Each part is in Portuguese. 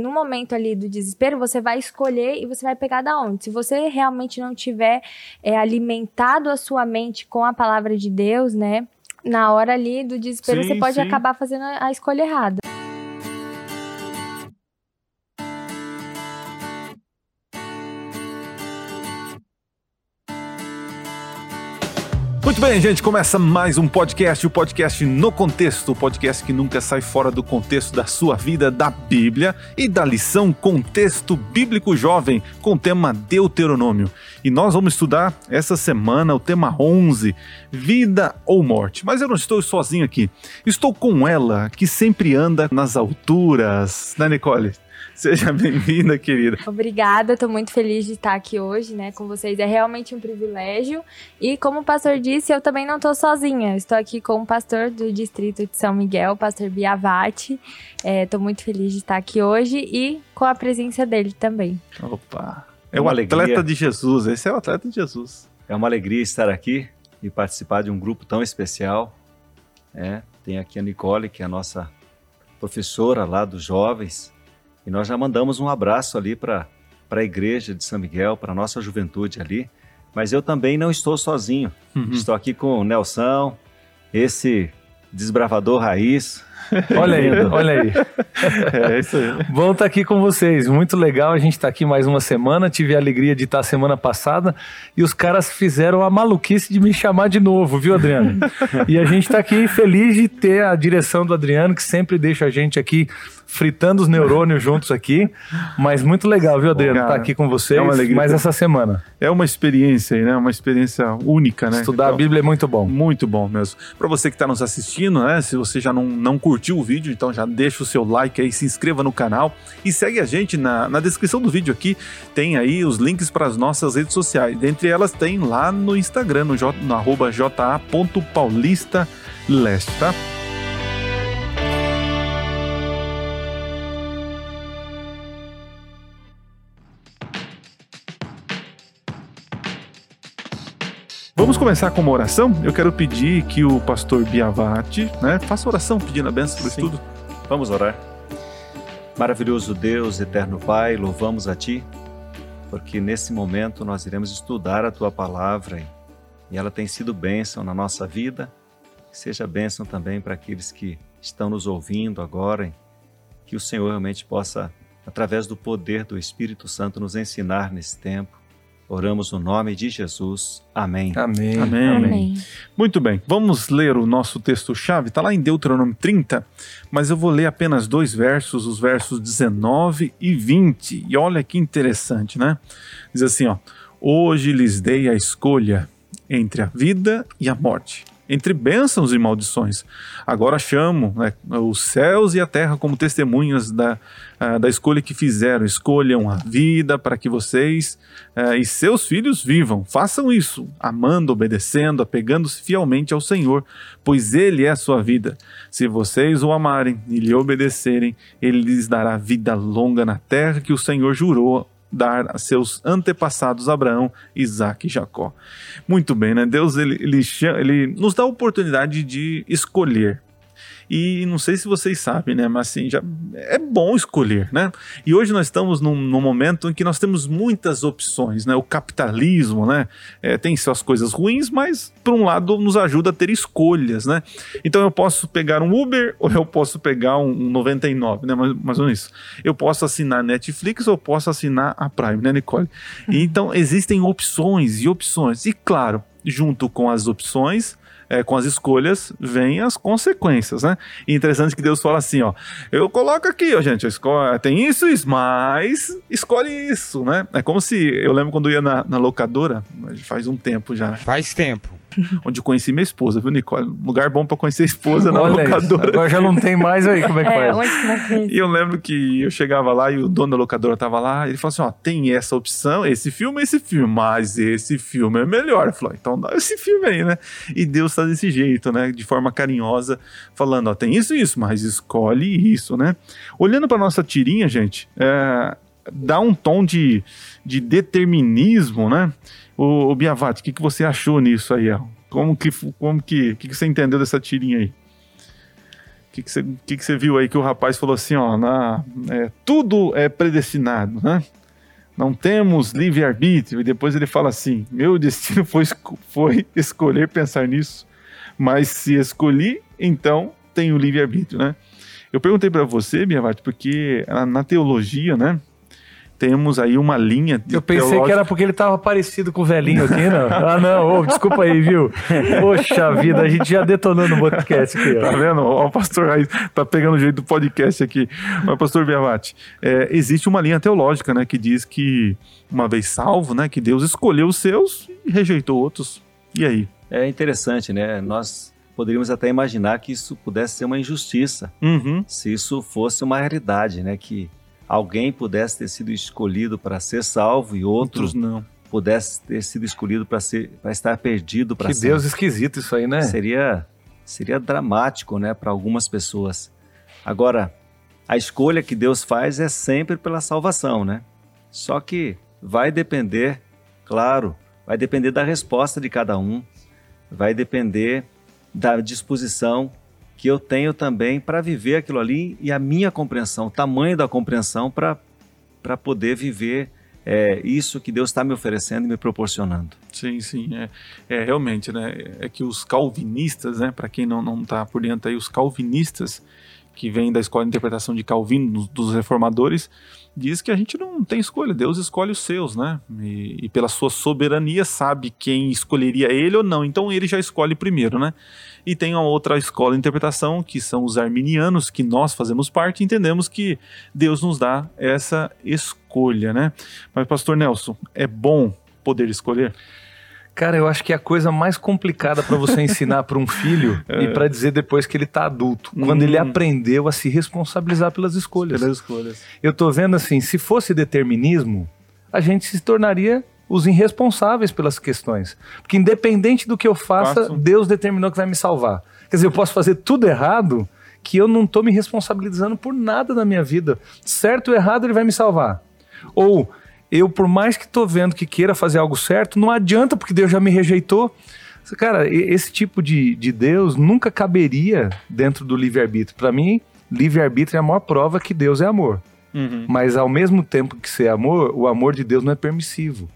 No momento ali do desespero, você vai escolher e você vai pegar da onde. Se você realmente não tiver é, alimentado a sua mente com a palavra de Deus, né? Na hora ali do desespero, Sim, você pode sim. acabar fazendo a escolha errada. Muito bem, gente, começa mais um podcast, o podcast no contexto, o podcast que nunca sai fora do contexto da sua vida, da Bíblia e da lição Contexto Bíblico Jovem, com o tema Deuteronômio. E nós vamos estudar essa semana o tema 11, Vida ou Morte. Mas eu não estou sozinho aqui, estou com ela, que sempre anda nas alturas, né, Nicole? Seja bem-vinda, querida. Obrigada, tô muito feliz de estar aqui hoje, né, com vocês. É realmente um privilégio. E como o pastor disse, eu também não tô sozinha. Estou aqui com o pastor do distrito de São Miguel, o pastor Biavati. É, tô muito feliz de estar aqui hoje e com a presença dele também. Opa, é Uma o alegria. atleta de Jesus, esse é o atleta de Jesus. É uma alegria estar aqui e participar de um grupo tão especial. É, tem aqui a Nicole, que é a nossa professora lá dos jovens, e nós já mandamos um abraço ali para a igreja de São Miguel, para a nossa juventude ali. Mas eu também não estou sozinho. Uhum. Estou aqui com o Nelson, esse desbravador raiz. Olha aí, olha aí. É isso aí. Bom estar aqui com vocês. Muito legal a gente estar aqui mais uma semana. Tive a alegria de estar semana passada e os caras fizeram a maluquice de me chamar de novo, viu, Adriano? e a gente está aqui feliz de ter a direção do Adriano, que sempre deixa a gente aqui fritando os neurônios juntos aqui. Mas muito legal, viu, Adriano? Estar aqui com vocês é uma alegria. mais essa semana. É uma experiência aí, né? Uma experiência única, né? Estudar Então, a Bíblia é muito bom. Muito bom mesmo. Para você que está nos assistindo, né? Se você já não, não curtiu o vídeo, então já deixa o seu like aí, se inscreva no canal e segue a gente na, na descrição do vídeo aqui. Tem aí os links para as nossas redes sociais. Dentre elas tem lá no Instagram, no, J, no arroba ja.paulistaleste, tá? Vamos começar com uma oração? Eu quero pedir que o pastor Biavati, né, faça oração pedindo a benção para Sim. estudo. Vamos orar. Maravilhoso Deus, eterno Pai, louvamos a Ti, porque nesse momento nós iremos estudar a Tua palavra e ela tem sido bênção na nossa vida, que seja bênção também para aqueles que estão nos ouvindo agora, que o Senhor realmente possa, através do poder do Espírito Santo, nos ensinar nesse tempo. Oramos no nome de Jesus. Amém. Amém. Amém. Amém. Muito bem, vamos ler o nosso texto-chave. Está lá em Deuteronômio 30, mas eu vou ler apenas dois versos, os versos 19 e 20. E olha que interessante, né? Diz assim: ó, Hoje lhes dei a escolha entre a vida e a morte, entre bênçãos e maldições. Agora chamo né, os céus e a terra como testemunhas da, ah, da escolha que fizeram. Escolham a vida para que vocês ah, e seus filhos vivam. Façam isso, amando, obedecendo, apegando-se fielmente ao Senhor, pois Ele é a sua vida. Se vocês o amarem e lhe obedecerem, Ele lhes dará vida longa na terra que o Senhor jurou dar a seus antepassados Abraão, Isaac e Jacó. Muito bem, né? Deus ele, ele, ele nos dá a oportunidade de escolher. E não sei se vocês sabem, né? Mas assim, já é bom escolher, né? E hoje nós estamos num, num momento em que nós temos muitas opções, né? O capitalismo, né? É, tem suas coisas ruins, mas por um lado nos ajuda a ter escolhas, né? Então eu posso pegar um Uber ou eu posso pegar um, um 99, né? Mais, mais ou menos isso. Eu posso assinar Netflix ou posso assinar a Prime, né, Nicole? Então existem opções e opções. E claro, junto com as opções, é, com as escolhas, vêm as consequências, né? E interessante que Deus fala assim, ó, eu coloco aqui, ó, gente, eu esco- tem isso, isso, mas escolhe isso, né? É como se, eu lembro quando eu ia na, na locadora, faz um tempo já, Faz tempo. onde eu conheci minha esposa, viu, Nicole? Lugar bom pra conhecer a esposa na Olha isso. locadora. Agora já não tem mais aí, como é que É, faz? onde que vai conhecer? E eu lembro que eu chegava lá e o dono da locadora tava lá, ele falou assim: ó, tem essa opção, esse filme, esse filme, mas esse filme é melhor. Eu falei, então dá esse filme aí, né? E Deus tá desse jeito, né? De forma carinhosa, falando, ó, tem isso e isso, mas escolhe isso, né? Olhando pra nossa tirinha, gente, é, dá um tom de, de determinismo, né? O, o Biavati, o que, que você achou nisso aí, ó? Como que, como que, o que, que você entendeu dessa tirinha aí? que, que, você, que, que você viu aí que o rapaz falou assim, ó, na, é, tudo é predestinado, né? Não temos livre-arbítrio. E depois ele fala assim: meu destino foi, foi escolher pensar nisso, mas se escolhi, então tenho livre-arbítrio, né? Eu perguntei para você, Biavati, porque na teologia, né? Temos aí uma linha. Eu pensei teológica. que era porque ele estava parecido com o velhinho aqui, não. Ah, não, oh, desculpa aí, viu? Poxa vida, a gente já detonou no podcast aqui. Ó. Tá vendo? Ó, o pastor Raiz tá pegando o jeito do podcast aqui. Mas, pastor Biavati, é, existe uma linha teológica, né, que diz que, uma vez salvo, né, que Deus escolheu os seus e rejeitou outros. E aí? É interessante, né? Nós poderíamos até imaginar que isso pudesse ser uma injustiça, uhum. se isso fosse uma realidade, né? Que alguém pudesse ter sido escolhido para ser salvo e outros não. Pudesse ter sido escolhido para ser para estar perdido para que Deus esquisito isso aí né? Seria seria dramático né para algumas pessoas. Agora a escolha que Deus faz é sempre pela salvação né? Só que vai depender claro vai depender da resposta de cada um vai depender da disposição que eu tenho também para viver aquilo ali e a minha compreensão, o tamanho da compreensão para poder viver é, isso que Deus está me oferecendo e me proporcionando. Sim, sim, é, é realmente, né? É que os calvinistas, né? Para quem não não está por dentro aí, os calvinistas que vêm da escola de interpretação de Calvino, dos reformadores, diz que a gente não tem escolha, Deus escolhe os seus, né? E, e, pela sua soberania sabe quem escolheria ele ou não, então ele já escolhe primeiro, né? E tem uma outra escola de interpretação, que são os arminianos, que nós fazemos parte, e entendemos que Deus nos dá essa escolha, né? Mas, pastor Nelson, é bom poder escolher? Cara, eu acho que é a coisa mais complicada para você ensinar para um filho é. e para dizer depois que ele está adulto, hum. quando ele hum. aprendeu a se responsabilizar pelas escolhas. Pelas escolhas. Eu tô vendo assim, se fosse determinismo, a gente se tornaria os irresponsáveis pelas questões. Porque independente do que eu faça, Faço. Deus determinou que vai me salvar. Quer dizer, eu posso fazer tudo errado que eu não estou me responsabilizando por nada na minha vida. Certo ou errado, ele vai me salvar. Ou eu, por mais que estou vendo que queira fazer algo certo, não adianta porque Deus já me rejeitou. Cara, esse tipo de, de Deus nunca caberia dentro do livre-arbítrio. Para mim, livre-arbítrio é a maior prova que Deus é amor. Uhum. Mas ao mesmo tempo que ser amor, o amor de Deus não é permissivo.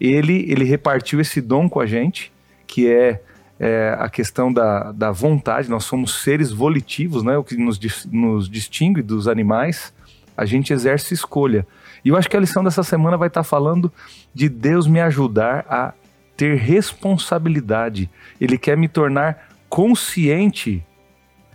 Ele, ele repartiu esse dom com a gente, que é, é, a questão da, da vontade. Nós somos seres volitivos, né? o que nos, nos distingue dos animais. A gente exerce escolha. E eu acho que a lição dessa semana vai estar falando de Deus me ajudar a ter responsabilidade. Ele quer me tornar consciente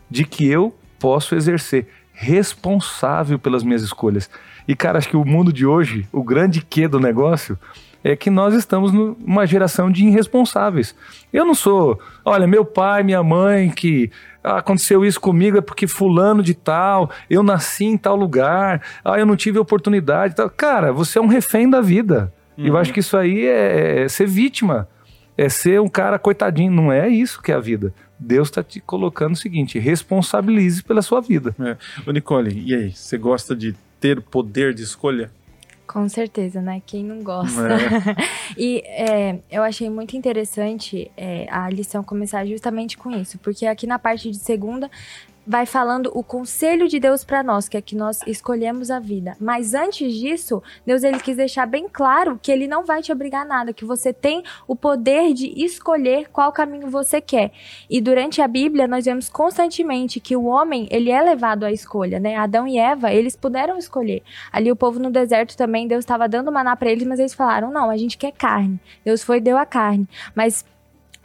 de que eu posso exercer responsável pelas minhas escolhas. E cara, acho que o mundo de hoje, o grande que do negócio é que nós estamos numa geração de irresponsáveis. Eu não sou, olha, meu pai, minha mãe, que aconteceu isso comigo é porque fulano de tal, eu nasci em tal lugar, ah, eu não tive oportunidade. Tal. Cara, você é um refém da vida. Uhum. Eu acho que isso aí é, é ser vítima, é ser um cara coitadinho. Não é isso que é a vida. Deus está te colocando o seguinte: responsabilize pela sua vida. É. Ô Nicole, e aí? Você gosta de ter poder de escolha? Com certeza, né? Quem não gosta. É. e é, eu achei muito interessante é, a lição começar justamente com isso, porque aqui na parte de segunda vai falando o conselho de Deus para nós, que é que nós escolhemos a vida. Mas antes disso, Deus ele quis deixar bem claro que ele não vai te obrigar a nada, que você tem o poder de escolher qual caminho você quer. E durante a Bíblia nós vemos constantemente que o homem, ele é levado à escolha, né? Adão e Eva, eles puderam escolher. Ali o povo no deserto também, Deus estava dando maná para eles, mas eles falaram: "Não, a gente quer carne". Deus foi deu a carne. Mas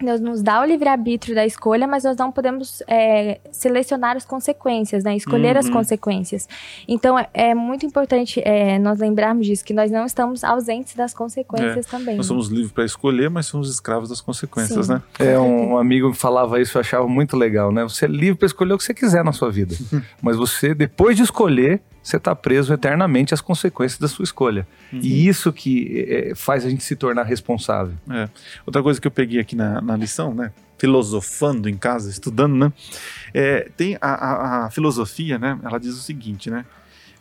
Deus nos dá o livre-arbítrio da escolha, mas nós não podemos é, selecionar as consequências, né? Escolher uhum. as consequências. Então, é, é muito importante é, nós lembrarmos disso, que nós não estamos ausentes das consequências é, também. Nós somos livres para escolher, mas somos escravos das consequências, Sim. né? É, um amigo falava isso, eu achava muito legal, né? Você é livre para escolher o que você quiser na sua vida. mas você, depois de escolher, você está preso eternamente às consequências da sua escolha. Uhum. E isso que é, faz a gente se tornar responsável. É. Outra coisa que eu peguei aqui na, na lição, né? Filosofando em casa, estudando, né? É, tem a, a, a, filosofia, né? Ela diz o seguinte, né?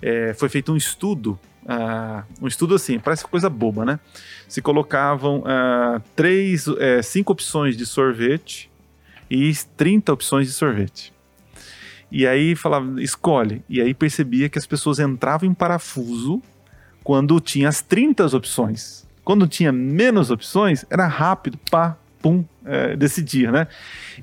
É, foi feito um estudo, uh, um estudo assim, parece coisa boba, né? Se colocavam uh, três, é, cinco opções de sorvete e 30 opções de sorvete. E aí falava, escolhe. E aí percebia que as pessoas entravam em parafuso quando tinha as 30 opções. Quando tinha menos opções, era rápido, pá, pum, é, decidia, né?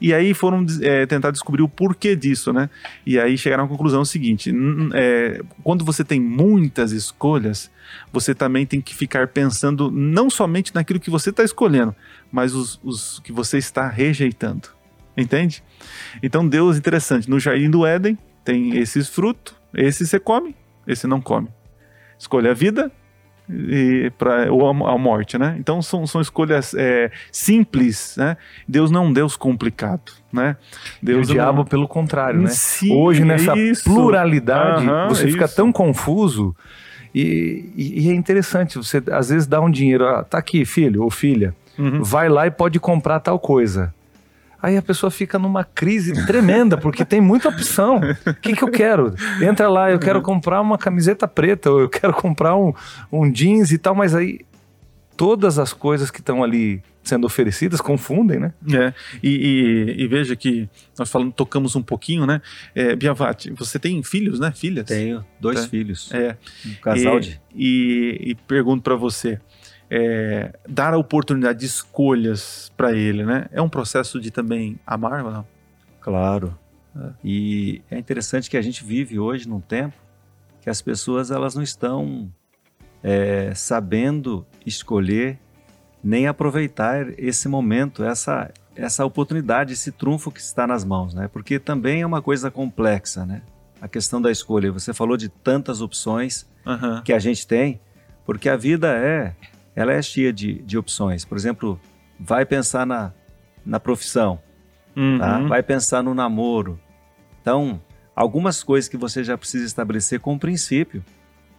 E aí foram é, tentar descobrir o porquê disso, né? E aí chegaram à conclusão seguinte: é, quando você tem muitas escolhas, você também tem que ficar pensando não somente naquilo que você está escolhendo, mas os, os que você está rejeitando. Entende? Então Deus, interessante, no jardim do Éden tem esses frutos, esse você come, esse não come. Escolha a vida, e para ou a, morte, né? Então são, são escolhas é, simples, né? Deus não é um Deus complicado, né? Deus e o diabo pelo contrário, né? Sim, Hoje nessa isso. pluralidade você fica tão confuso e, e, e, é interessante você às vezes dá um dinheiro, ah, tá aqui filho ou filha, uhum. vai lá e pode comprar tal coisa. Aí a pessoa fica numa crise tremenda, porque tem muita opção. O que, que eu quero? Entra lá, eu quero comprar uma camiseta preta, ou eu quero comprar um, um jeans e tal, mas aí todas as coisas que estão ali sendo oferecidas confundem, né? É, e, e, e, veja que nós falamos, tocamos um pouquinho, né? É, Biavati, você tem filhos, né? Filhas? Tenho, dois é. filhos. É. Um casal e, de... E, e pergunto para você, é, dar a oportunidade de escolhas para ele, né? É um processo de também amar não? Claro. É. E é interessante que a gente vive hoje num tempo que as pessoas elas não estão é, sabendo escolher nem aproveitar esse momento, essa essa oportunidade, esse trunfo que está nas mãos, né? Porque também é uma coisa complexa, né? A questão da escolha. Você falou de tantas opções uhum. que a gente tem, porque a vida é ela é cheia de, de opções. Por exemplo, vai pensar na, na profissão, uhum. tá? vai pensar no namoro. Então, algumas coisas que você já precisa estabelecer com princípio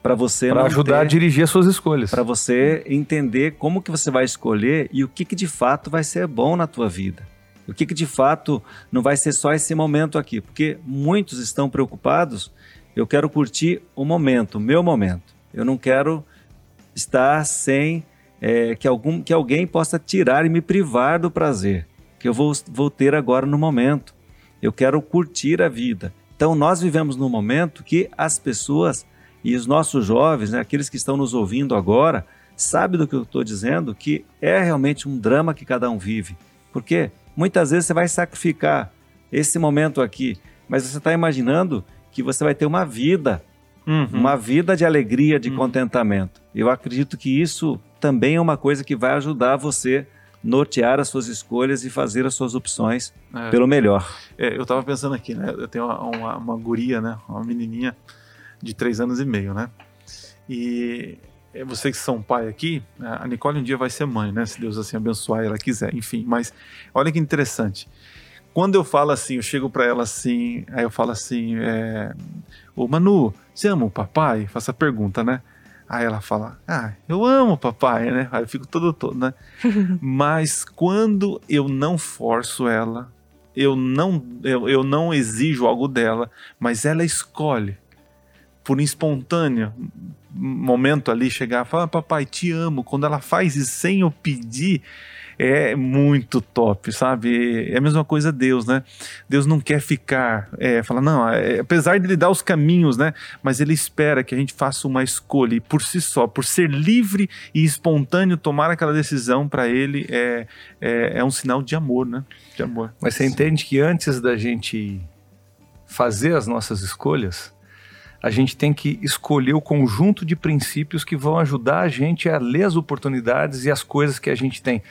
para você para ajudar ter, a dirigir as suas escolhas para você entender como que você vai escolher e o que, que de fato vai ser bom na tua vida o que, que de fato não vai ser só esse momento aqui porque muitos estão preocupados eu quero curtir o momento o meu momento eu não quero estar sem é, que, algum, que alguém possa tirar e me privar do prazer que eu vou, vou ter agora no momento. Eu quero curtir a vida. Então, nós vivemos num momento que as pessoas e os nossos jovens, né, aqueles que estão nos ouvindo agora, sabem do que eu estou dizendo, que é realmente um drama que cada um vive. Porque muitas vezes você vai sacrificar esse momento aqui, mas você está imaginando que você vai ter uma vida Uhum. Uma vida de alegria, de uhum. contentamento. Eu acredito que isso também é uma coisa que vai ajudar você nortear as suas escolhas e fazer as suas opções é. pelo melhor. É, eu estava pensando aqui, né? Eu tenho uma, uma, uma, guria, né? Uma menininha de três anos e meio, né? E é, vocês que são pai aqui, a Nicole um dia vai ser mãe, né? Se Deus assim abençoar ela quiser. Enfim, mas olha que interessante. Quando eu falo assim, eu chego para ela assim, aí eu falo assim, é, ô Manu, você ama o papai? Faço a pergunta, né? Aí ela fala, ah, eu amo o papai, né? Aí eu fico todo todo, né? Mas quando eu não forço ela, eu não, eu, eu não exijo algo dela, mas ela escolhe por um espontâneo momento ali chegar e falar, papai, te amo. Quando ela faz isso sem eu pedir, é muito top, sabe? É a mesma coisa Deus, né? Deus não quer ficar, é, falar, não, é, apesar de ele dar os caminhos, né? Mas ele espera que a gente faça uma escolha e por si só, por ser livre e espontâneo tomar aquela decisão para ele é, é, é um sinal de amor, né? De amor. Mas você entende que antes da gente fazer as nossas escolhas, a gente tem que escolher o conjunto de princípios que vão ajudar a gente a ler as oportunidades e as coisas que a gente tem.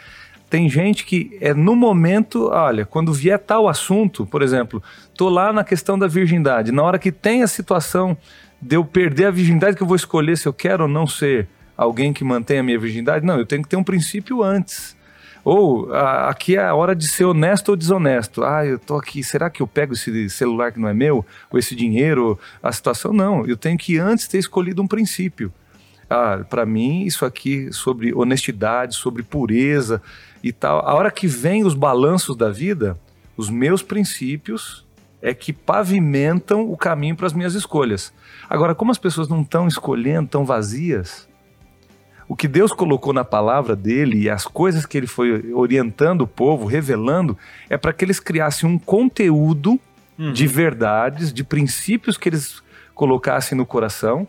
Tem gente que é no momento, olha, quando vier tal assunto, por exemplo, tô lá na questão da virgindade, na hora que tem a situação de eu perder a virgindade, que eu vou escolher se eu quero ou não ser alguém que mantém a minha virgindade, não, eu tenho que ter um princípio antes. Ou a, aqui é a hora de ser honesto ou desonesto. Ah, eu tô aqui, será que eu pego esse celular que não é meu? Ou esse dinheiro? A situação, não. Eu tenho que antes ter escolhido um princípio. Ah, para mim, isso aqui sobre honestidade, sobre pureza, e tal. A hora que vem os balanços da vida, os meus princípios é que pavimentam o caminho para as minhas escolhas. Agora, como as pessoas não estão escolhendo, tão vazias, o que Deus colocou na palavra dele e as coisas que ele foi orientando o povo, revelando, é para que eles criassem um conteúdo uhum. de verdades, de princípios que eles colocassem no coração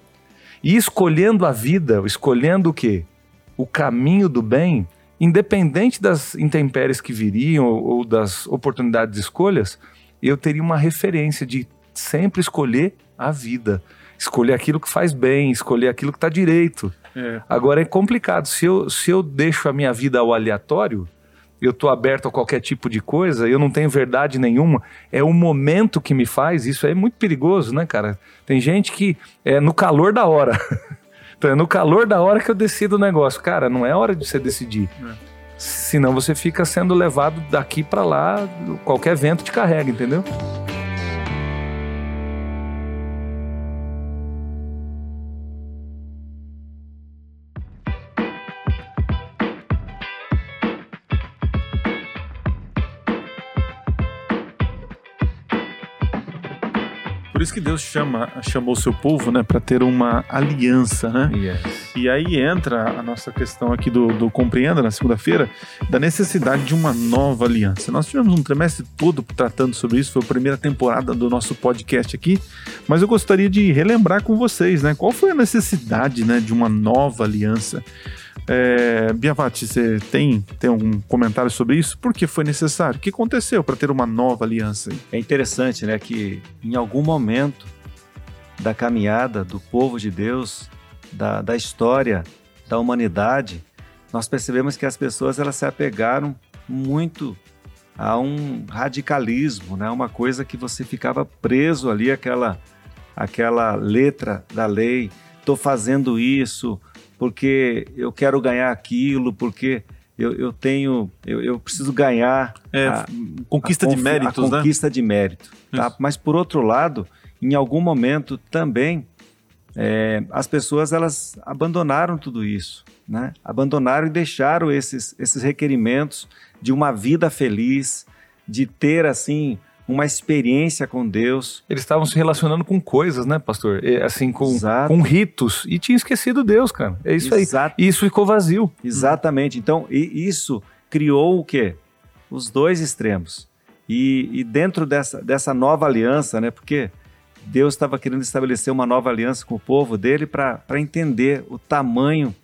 e escolhendo a vida, escolhendo o quê? O caminho do bem, independente das intempéries que viriam ou, ou das oportunidades de escolhas, eu teria uma referência de sempre escolher a vida, escolher aquilo que faz bem, escolher aquilo que está direito. É. Agora é complicado. Se eu, se eu deixo a minha vida ao aleatório, eu estou aberto a qualquer tipo de coisa, eu não tenho verdade nenhuma, é o momento que me faz, isso é muito perigoso, né, cara? Tem gente que é no calor da hora. então é no calor da hora que eu decido o negócio. Cara, não é hora de você decidir. É. Senão você fica sendo levado daqui para lá, qualquer vento te carrega, entendeu? Que Deus chama, chamou o seu povo, né, para ter uma aliança, né? Yes. E aí entra a nossa questão aqui do, do Compreenda na segunda-feira, da necessidade de uma nova aliança. Nós tivemos um trimestre todo tratando sobre isso, foi a primeira temporada do nosso podcast aqui, mas eu gostaria de relembrar com vocês, né, qual foi a necessidade, né, de uma nova aliança. É, Biavati, você tem, tem algum comentário sobre isso? Por que foi necessário? O que aconteceu para ter uma nova aliança? É interessante, né, que em algum momento da caminhada do povo de Deus, da, da história da humanidade, nós percebemos que as pessoas elas se apegaram muito a um radicalismo, né? Uma coisa que você ficava preso ali aquela aquela letra da lei, estou fazendo isso, porque eu quero ganhar aquilo, porque eu, eu tenho, eu, eu, preciso ganhar. É, a, conquista a de méritos, a né? conquista de mérito. Tá? Mas por outro lado, em algum momento também é, as pessoas elas abandonaram tudo isso, né? Abandonaram e deixaram esses, esses requerimentos de uma vida feliz, de ter assim uma experiência com Deus. Eles estavam se relacionando com coisas, né, pastor? Assim, com, com ritos. E tinham esquecido Deus, cara. É isso Exato. aí. E isso ficou vazio. Exatamente. Então, isso criou o quê? Os dois extremos. E, e dentro dessa, dessa nova aliança, né? Porque Deus estava querendo estabelecer uma nova aliança com o povo dele para entender o tamanho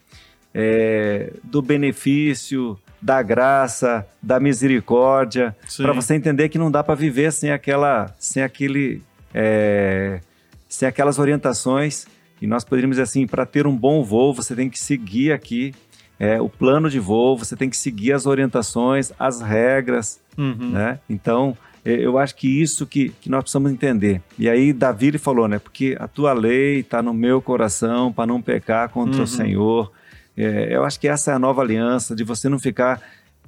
é, do benefício, da graça, da misericórdia, para você entender que não dá para viver sem aquela, sem aquele, é, sem aquelas orientações. E nós poderíamos dizer assim, para ter um bom voo, você tem que seguir aqui é, o plano de voo, você tem que seguir as orientações, as regras, uhum. né? Então, eu acho que isso que, que nós precisamos entender. E aí Davi ele falou, né? Porque a tua lei está no meu coração para não pecar contra uhum. o Senhor. É, eu acho que essa é a nova aliança, de você não ficar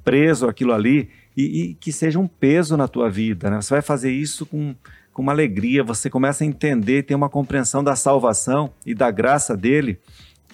preso àquilo ali e, e, que seja um peso na tua vida. Né? Você vai fazer isso com, com uma alegria, você começa a entender, ter uma compreensão da salvação e da graça dele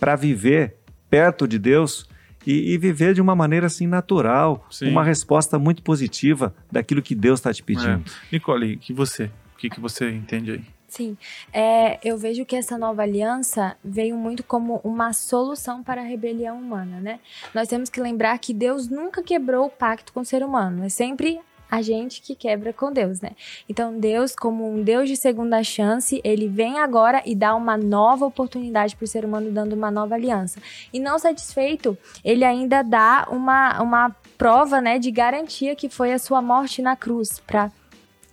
para viver perto de Deus e, e, viver de uma maneira assim natural, Sim. uma resposta muito positiva daquilo que Deus está te pedindo. É. Nicole, que você, o que, que você entende aí? Sim, é, eu vejo que essa nova aliança veio muito como uma solução para a rebelião humana, né? Nós temos que lembrar que Deus nunca quebrou o pacto com o ser humano, é sempre a gente que quebra com Deus, né? Então, Deus, como um Deus de segunda chance, ele vem agora e dá uma nova oportunidade para o ser humano, dando uma nova aliança. E não satisfeito, ele ainda dá uma, uma prova, né, de garantia que foi a sua morte na cruz, para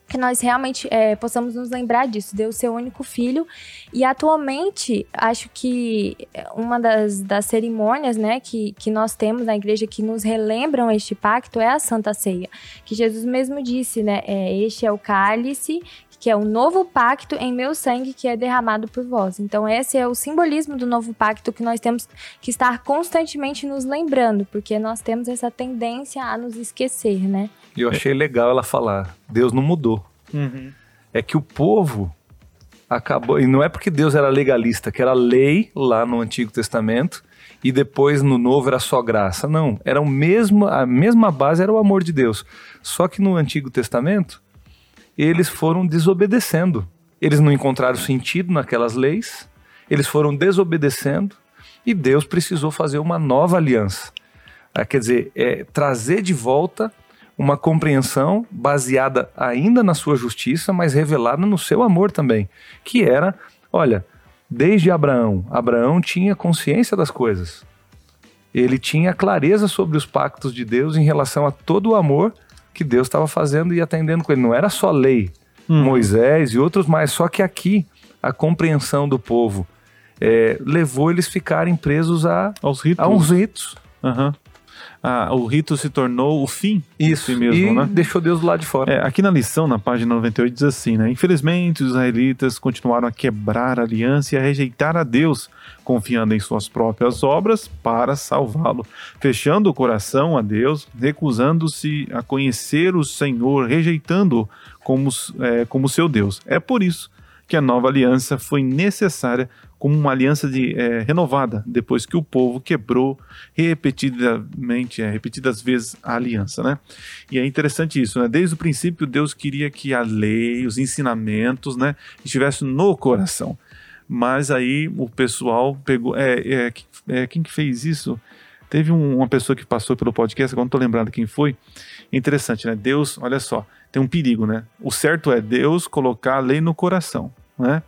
que nós realmente é, possamos nos lembrar disso, deu o seu único filho. E atualmente, acho que uma das, das cerimônias né, que, que nós temos na igreja que nos relembram este pacto é a Santa Ceia. Que Jesus mesmo disse, né? É, este é o cálice que é o novo pacto em meu sangue que é derramado por vós. Então, esse é o simbolismo do novo pacto que nós temos que estar constantemente nos lembrando, porque nós temos essa tendência a nos esquecer, né? E eu achei legal ela falar: Deus não mudou. Uhum. É que o povo acabou. E não é porque Deus era legalista, que era lei lá no Antigo Testamento e depois no Novo era só graça. Não, era o mesmo, a mesma base era o amor de Deus. Só que no Antigo Testamento eles foram desobedecendo. Eles não encontraram sentido naquelas leis, eles foram desobedecendo e Deus precisou fazer uma nova aliança. Ah, quer dizer, é, trazer de volta uma compreensão baseada ainda na sua justiça, mas revelada no seu amor também, que era, olha, desde Abraão, Abraão tinha consciência das coisas. Ele tinha clareza sobre os pactos de Deus em relação a todo o amor que Deus estava fazendo e atendendo com ele. Não era só lei, hum. Moisés e outros mais, só que aqui a compreensão do povo é, levou eles ficarem presos a, Aos ritos. a uns ritos. Uhum ah, o rito se tornou o fim. Isso, mesmo, e né? deixou Deus do lado de fora. É, aqui na lição, na página 98, diz assim, né? Infelizmente, os israelitas continuaram a quebrar a aliança e a rejeitar a Deus, confiando em suas próprias obras para salvá-lo, fechando o coração a Deus, recusando-se a conhecer o Senhor, rejeitando-o como, é, como seu Deus. É por isso que a nova aliança foi necessária como uma aliança de, é, renovada, depois que o povo quebrou repetidamente, é, repetidas vezes a aliança, né? E é interessante isso, né? Desde o princípio, Deus queria que a lei, os ensinamentos, né, estivessem no coração. Mas aí o pessoal pegou. É, é, é quem que fez isso? Teve um, uma pessoa que passou pelo podcast, agora não estou lembrando quem foi. Interessante, né? Deus, olha só, tem um perigo, né? O certo é Deus colocar a lei no coração, né?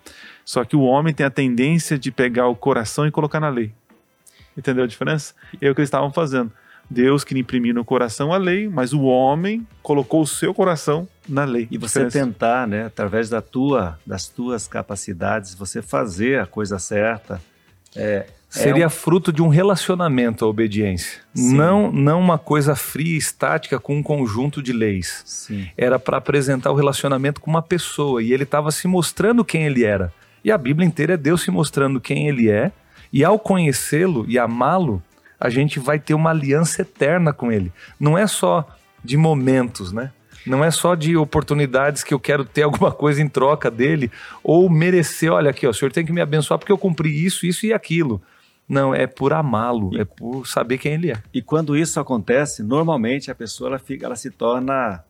Só que o homem tem a tendência de pegar o coração e colocar na lei. Entendeu a diferença? E é o que eles estavam fazendo. Deus que imprimiu no coração a lei, mas o homem colocou o seu coração na lei. E você diferença. tentar, né, através da tua, das tuas capacidades, você fazer a coisa certa. É, Seria é um... fruto de um relacionamento a obediência. Não, não uma coisa fria e estática com um conjunto de leis. Sim. Era para apresentar o relacionamento com uma pessoa e ele estava se mostrando quem ele era. E a Bíblia inteira é Deus se mostrando quem ele é, e ao conhecê-lo e amá-lo, a gente vai ter uma aliança eterna com ele. Não é só de momentos, né? Não é só de oportunidades que eu quero ter alguma coisa em troca dele ou merecer, olha aqui, ó, o senhor tem que me abençoar porque eu cumpri isso, isso e aquilo. Não, é por amá-lo, é por saber quem ele é. E quando isso acontece, normalmente a pessoa ela, fica, ela se torna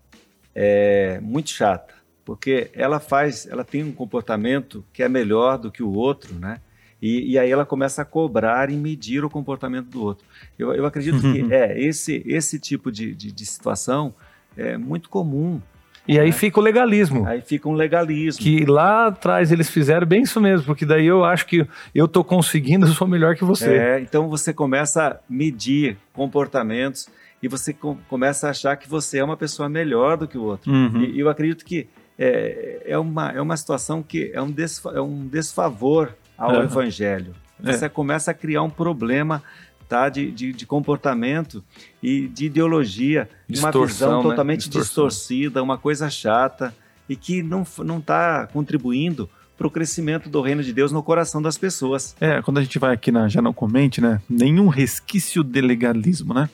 é, muito chata porque ela faz, ela tem um comportamento que é melhor do que o outro, né? E, e aí ela começa a cobrar e medir o comportamento do outro. Eu, eu acredito que uhum. é esse esse tipo de, de, de situação é muito comum. E aí né? fica o legalismo. Aí fica um legalismo. Que lá atrás eles fizeram bem isso mesmo, porque daí eu acho que eu estou conseguindo, eu sou melhor que você. É, então você começa a medir comportamentos e você com, começa a achar que você é uma pessoa melhor do que o outro. Uhum. E, e eu acredito que é, é, uma, é uma situação que é um, desfa, é um desfavor ao uhum. evangelho. É. Você é. começa a criar um problema tá, de, de, de, comportamento e de ideologia, Distorção, uma visão né? totalmente distorcida, uma coisa chata e que não está contribuindo para o crescimento do reino de Deus no coração das pessoas. É, quando a gente vai aqui na Já Não Comente, né? Nenhum resquício de legalismo, né?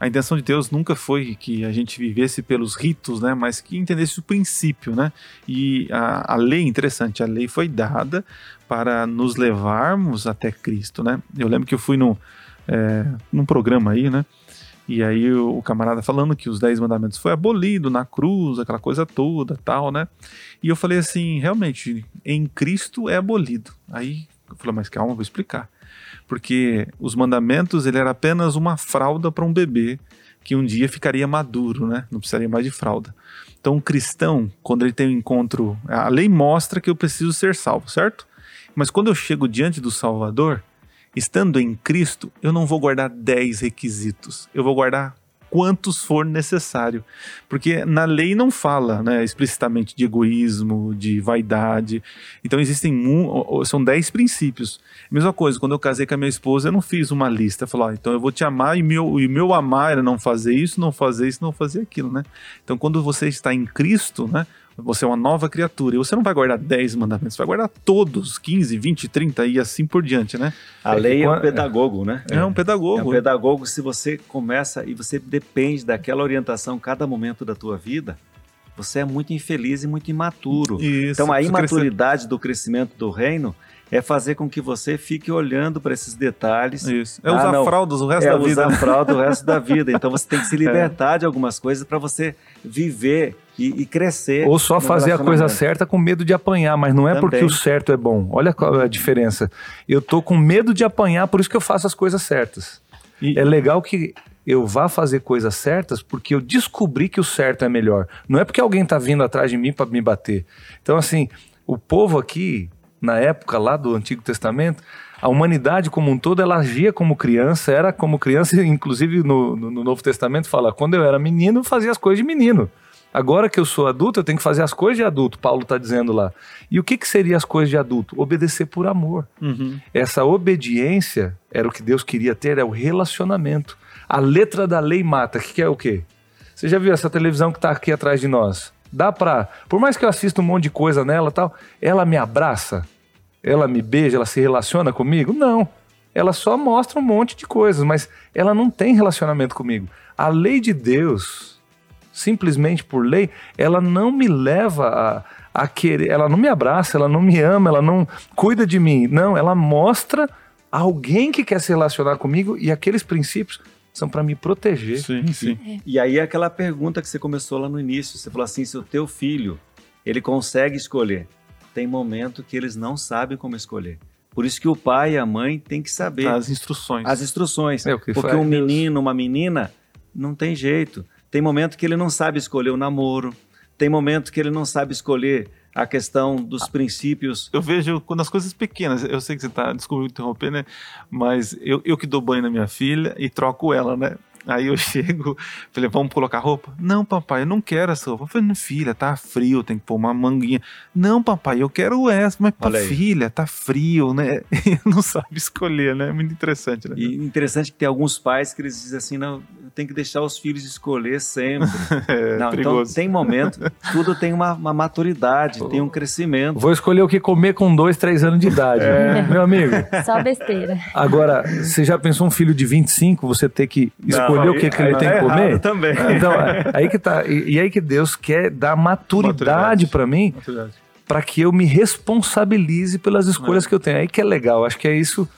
A intenção de Deus nunca foi que a gente vivesse pelos ritos, né, mas que entendesse o princípio, né? E a, a lei, interessante, a lei foi dada para nos levarmos até Cristo, né? Eu lembro que eu fui num, é, num programa aí, né? E aí o, camarada falando que os dez mandamentos foi abolido na cruz, aquela coisa toda, tal, né? E eu falei assim, realmente, em Cristo é abolido. Aí eu falei, mas calma, vou explicar porque os mandamentos ele era apenas uma fralda para um bebê que um dia ficaria maduro, né? Não precisaria mais de fralda. Então, um cristão, quando ele tem um encontro, a lei mostra que eu preciso ser salvo, certo? Mas quando eu chego diante do Salvador, estando em Cristo, eu não vou guardar 10 requisitos, eu vou guardar quantos for necessário. Porque na lei não fala né, explicitamente de egoísmo, de vaidade. Então existem são dez princípios. Mesma coisa, quando eu casei com a minha esposa, eu não fiz uma lista. Falar, ah, então eu vou te amar e meu, e meu amar era não fazer isso, não fazer isso, não fazer aquilo, né? Então quando você está em Cristo, né? Você é uma nova criatura. E você não vai guardar 10 mandamentos, você vai guardar todos, 15, 20, 30 e assim por diante, né? A lei é um pedagogo, né? É um pedagogo. É um pedagogo se você começa e você depende daquela orientação cada momento da tua vida, você é muito infeliz e muito imaturo. Isso, então a imaturidade crescer. do crescimento do reino é fazer com que você fique olhando para esses detalhes. Isso. É usar ah, fraldas o resto é da vida. É usar fralda o resto da vida. Então você tem que se é. libertar é. de algumas coisas para você viver e, e, crescer. Ou só fazer a coisa certa com medo de apanhar, mas não é Também. porque o certo é bom. Olha qual é a diferença. Eu tô com medo de apanhar, por isso que eu faço as coisas certas. E... É legal que eu vá fazer coisas certas porque eu descobri que o certo é melhor. Não é porque alguém está vindo atrás de mim para me bater. Então, assim, o povo aqui, na época lá do Antigo Testamento, a humanidade como um todo, ela agia como criança, era como criança, inclusive no, no, no Novo Testamento fala, quando eu era menino, eu fazia as coisas de menino. Agora que eu sou adulto, eu tenho que fazer as coisas de adulto, Paulo está dizendo lá. E o que, que seria as coisas de adulto? Obedecer por amor. Uhum. Essa obediência era o que Deus queria ter, é o relacionamento. A letra da lei mata, que, que é o quê? Você já viu essa televisão que está aqui atrás de nós? Dá pra. Por mais que eu assista um monte de coisa nela tal, ela me abraça? Ela me beija? Ela se relaciona comigo? Não. Ela só mostra um monte de coisas, mas ela não tem relacionamento comigo. A lei de Deus, simplesmente por lei, ela não me leva a, a querer, ela não me abraça, ela não me ama, ela não cuida de mim. Não, ela mostra alguém que quer se relacionar comigo e aqueles princípios são para me proteger. Sim, sim. É. E aí aquela pergunta que você começou lá no início, você falou assim, se o teu filho, ele consegue escolher. Tem momento que eles não sabem como escolher. Por isso que o pai e a mãe têm que saber As instruções. as instruções. É, o que Porque faz um menino, uma menina, não tem jeito. Tem momento que ele não sabe escolher o namoro. Tem momento que ele não sabe escolher a questão dos princípios. Eu vejo quando as coisas pequenas, eu sei que você está, desculpa me interromper, né? Mas eu, eu que dou banho na minha filha e troco ela, né? Aí eu chego, falei, vamos colocar roupa? Não, papai, eu não quero essa roupa. Eu falei, filha, tá frio, tem que pôr uma manguinha. Não, papai, eu quero essa. Mas, filha, tá frio, né? E não sabe escolher, né? Muito interessante, né? E interessante que tem alguns pais que eles dizem assim, não, tem que deixar os filhos escolher sempre. É não, então tem momento, tudo tem uma, uma maturidade, tem um crescimento. Vou escolher o que comer com dois, três anos de idade. Meu amigo, Só besteira. agora, você já pensou um filho de 25, você ter que escolher Não, o que, que aí ele tá tem que comer? também. Então, é- aí que tá. E, e aí que Deus quer dar maturidade Maturidade. para mim, para que eu me responsabilize pelas escolhas que eu tenho. Aí que é legal. Acho que é isso.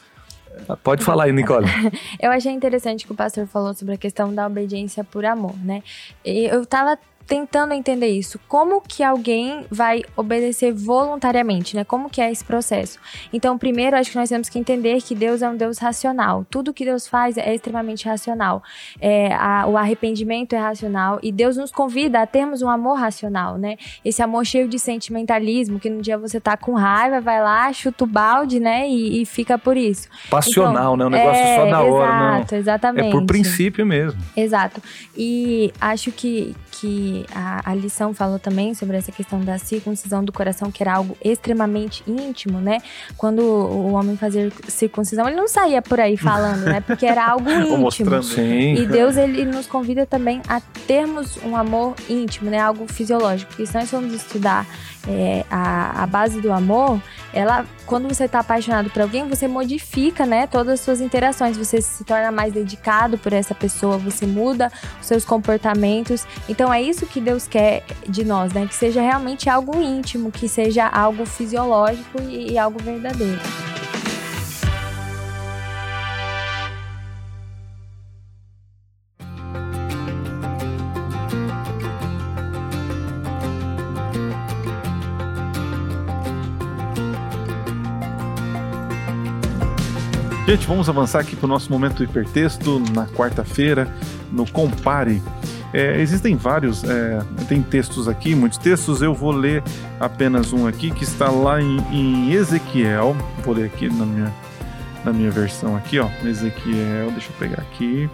Pode falar aí, Nicole. Eu achei interessante que o pastor falou sobre a questão da obediência por amor, né? E eu tava tentando entender isso. Como que alguém vai obedecer voluntariamente, né? Como que é esse processo? Então, primeiro, acho que nós temos que entender que Deus é um Deus racional. Tudo que Deus faz é extremamente racional. É, a- o arrependimento é racional e Deus nos convida a termos um amor racional, né? Esse amor cheio de sentimentalismo, que no dia você tá com raiva, vai lá, chuta o balde, né? E, e fica por isso. Passional, Então, né? Um negócio é, só na hora, Exato, não. exatamente. É por princípio mesmo. Exato. E acho que, que a, a lição falou também sobre essa questão da circuncisão do coração, que era algo extremamente íntimo, né? Quando o homem fazia circuncisão, ele não saía por aí falando, né? Porque era algo íntimo. Sim. E Deus, ele nos convida também a termos um amor íntimo, né? Algo fisiológico. Porque se nós formos estudar é, a, a base do amor, ela, quando você está apaixonado por alguém, você modifica, né? Todas as suas interações. Você se torna mais dedicado por essa pessoa, você muda os seus comportamentos. Então é isso que Deus quer de nós, né? Que seja realmente algo íntimo, que seja algo fisiológico e, e algo verdadeiro. Gente, vamos avançar aqui para o nosso momento hipertexto na quarta-feira, no Compare. É, existem vários, é, tem textos aqui, muitos textos. Eu vou ler apenas um aqui que está lá em, em Ezequiel. Vou ler aqui na minha, na minha versão aqui, ó. Ezequiel, deixa eu pegar aqui.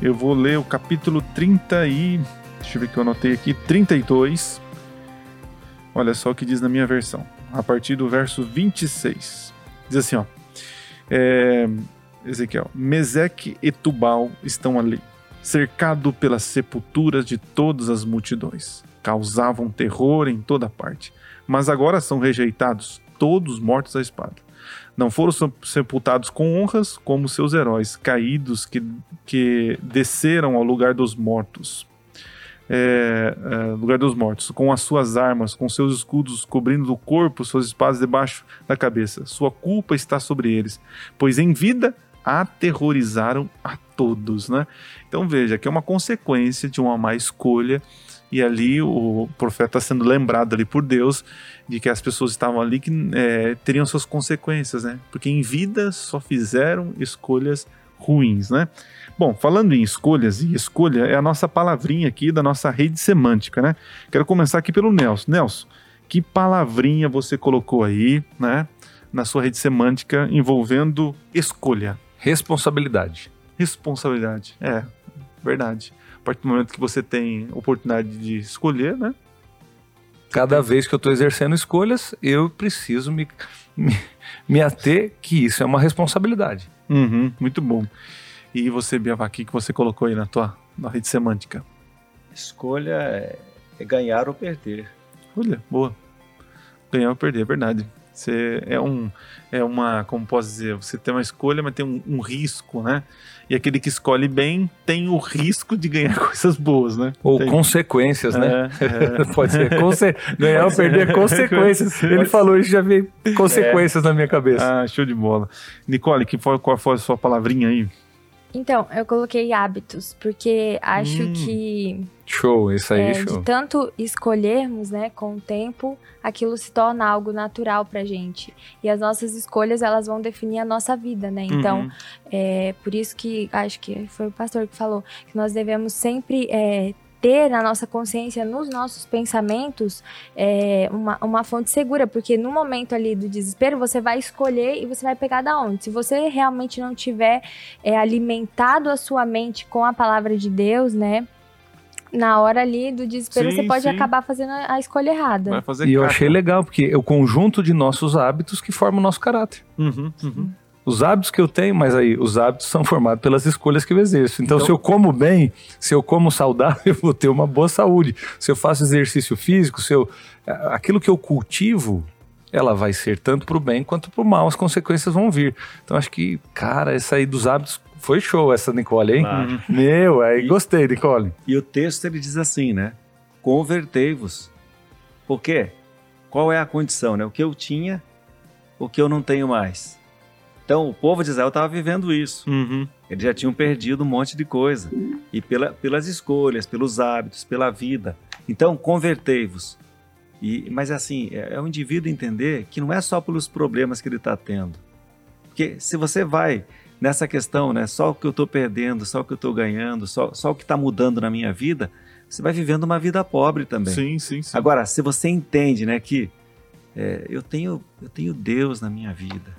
Eu vou ler o capítulo 30 e. Deixa eu ver que eu anotei aqui. 32. Olha só o que diz na minha versão. A partir do verso 26. Diz assim, ó. É, Ezequiel, Meseque e Tubal estão ali, cercado pelas sepulturas de todas as multidões. Causavam terror em toda parte, mas agora são rejeitados, todos mortos à espada. Não foram se- sepultados com honras como seus heróis, caídos que, que desceram ao lugar dos mortos. É, é, lugar dos mortos, com as suas armas, com seus escudos cobrindo o corpo, suas espadas debaixo da cabeça. Sua culpa está sobre eles, pois em vida aterrorizaram a todos, né? Então veja que é uma consequência de uma má escolha e ali o profeta sendo lembrado ali por Deus de que as pessoas estavam ali que é, teriam suas consequências, né? Porque em vida só fizeram escolhas ruins, né? Bom, falando em escolhas, e escolha é a nossa palavrinha aqui da nossa rede semântica, né? Quero começar aqui pelo Nelson. Nelson, que palavrinha você colocou aí, né, na sua rede semântica envolvendo escolha? Responsabilidade. Responsabilidade, é, verdade. A partir do momento que você tem oportunidade de escolher, né? Cada vez que eu estou exercendo escolhas, eu preciso me, me, me ater que isso é uma responsabilidade. Uhum, muito bom. E você, Biavá, o que você colocou aí na tua na rede semântica? Escolha é, é ganhar ou perder. Olha, boa. Ganhar ou perder, é verdade. Você é um, é uma, como posso dizer, você tem uma escolha, mas tem um, um, risco, né? E aquele que escolhe bem tem o risco de ganhar coisas boas, né? Ou tem. consequências, né? É, é. Pode ser. Conse ganhar ou perder consequências. Ele falou isso, já veio consequências é. na minha cabeça. Ah, show de bola. Nicole, que foi, qual foi a sua palavrinha aí? Então, eu coloquei hábitos, porque acho Hum. que Show, isso aí, é, show. de tanto escolhermos, né, com o tempo, aquilo se torna algo natural pra gente. E as nossas escolhas, elas vão definir a nossa vida, né? Então, Uhum. é por isso que acho que foi o pastor que falou que nós devemos sempre é, ter na nossa consciência, nos nossos pensamentos, é, uma, uma fonte segura, porque no momento ali do desespero você vai escolher e você vai pegar da onde. Se você realmente não tiver é, alimentado a sua mente com a palavra de Deus, né? Na hora ali do desespero, Sim, você pode sim. acabar fazendo a escolha errada. Vai fazer E eu achei legal, porque é o conjunto de nossos hábitos que forma o nosso caráter. Uhum, uhum. Os hábitos que eu tenho, mas aí, os hábitos são formados pelas escolhas que eu exerço. Então, Então- se eu como bem, se eu como saudável, eu vou ter uma boa saúde. Se eu faço exercício físico, se eu. Aquilo que eu cultivo, ela vai ser tanto pro bem quanto pro mal, as consequências vão vir. Então, acho que, cara, essa aí dos hábitos foi show, essa Nicole, hein? Claro. Meu, aí gostei, Nicole. E o texto ele diz assim, né? Convertei-vos. Por quê? Qual é a condição, né? O que eu tinha, o que eu não tenho mais. Então, o povo de Israel estava vivendo isso. Uhum. Eles já tinham perdido um monte de coisa. E pela, pelas escolhas, pelos hábitos, pela vida. Então, convertei-vos. E, mas assim, é, é o indivíduo entender que não é só pelos problemas que ele está tendo. Porque se você vai nessa questão, né, só o que eu estou perdendo, só o que eu estou ganhando, só, só o que está mudando na minha vida, você vai vivendo uma vida pobre também. Sim, sim, sim. Agora, se você entende, né, que é, eu tenho eu tenho Deus na minha vida,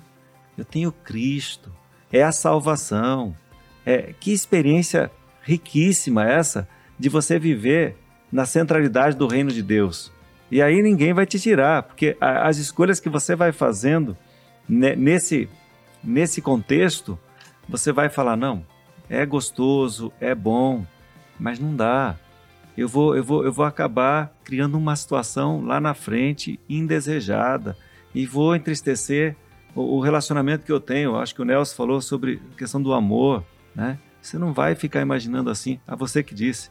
eu tenho Cristo, é a salvação, é que experiência riquíssima essa de você viver na centralidade do reino de Deus. E aí ninguém vai te tirar, porque as escolhas que você vai fazendo ne- nesse nesse contexto, você vai falar não, é gostoso, é bom, mas não dá eu vou, eu vou, eu vou acabar criando uma situação lá na frente indesejada e vou entristecer o, o relacionamento que eu tenho. Acho que o Nelson falou sobre a questão do amor, né? Você não vai ficar imaginando assim, a você que disse,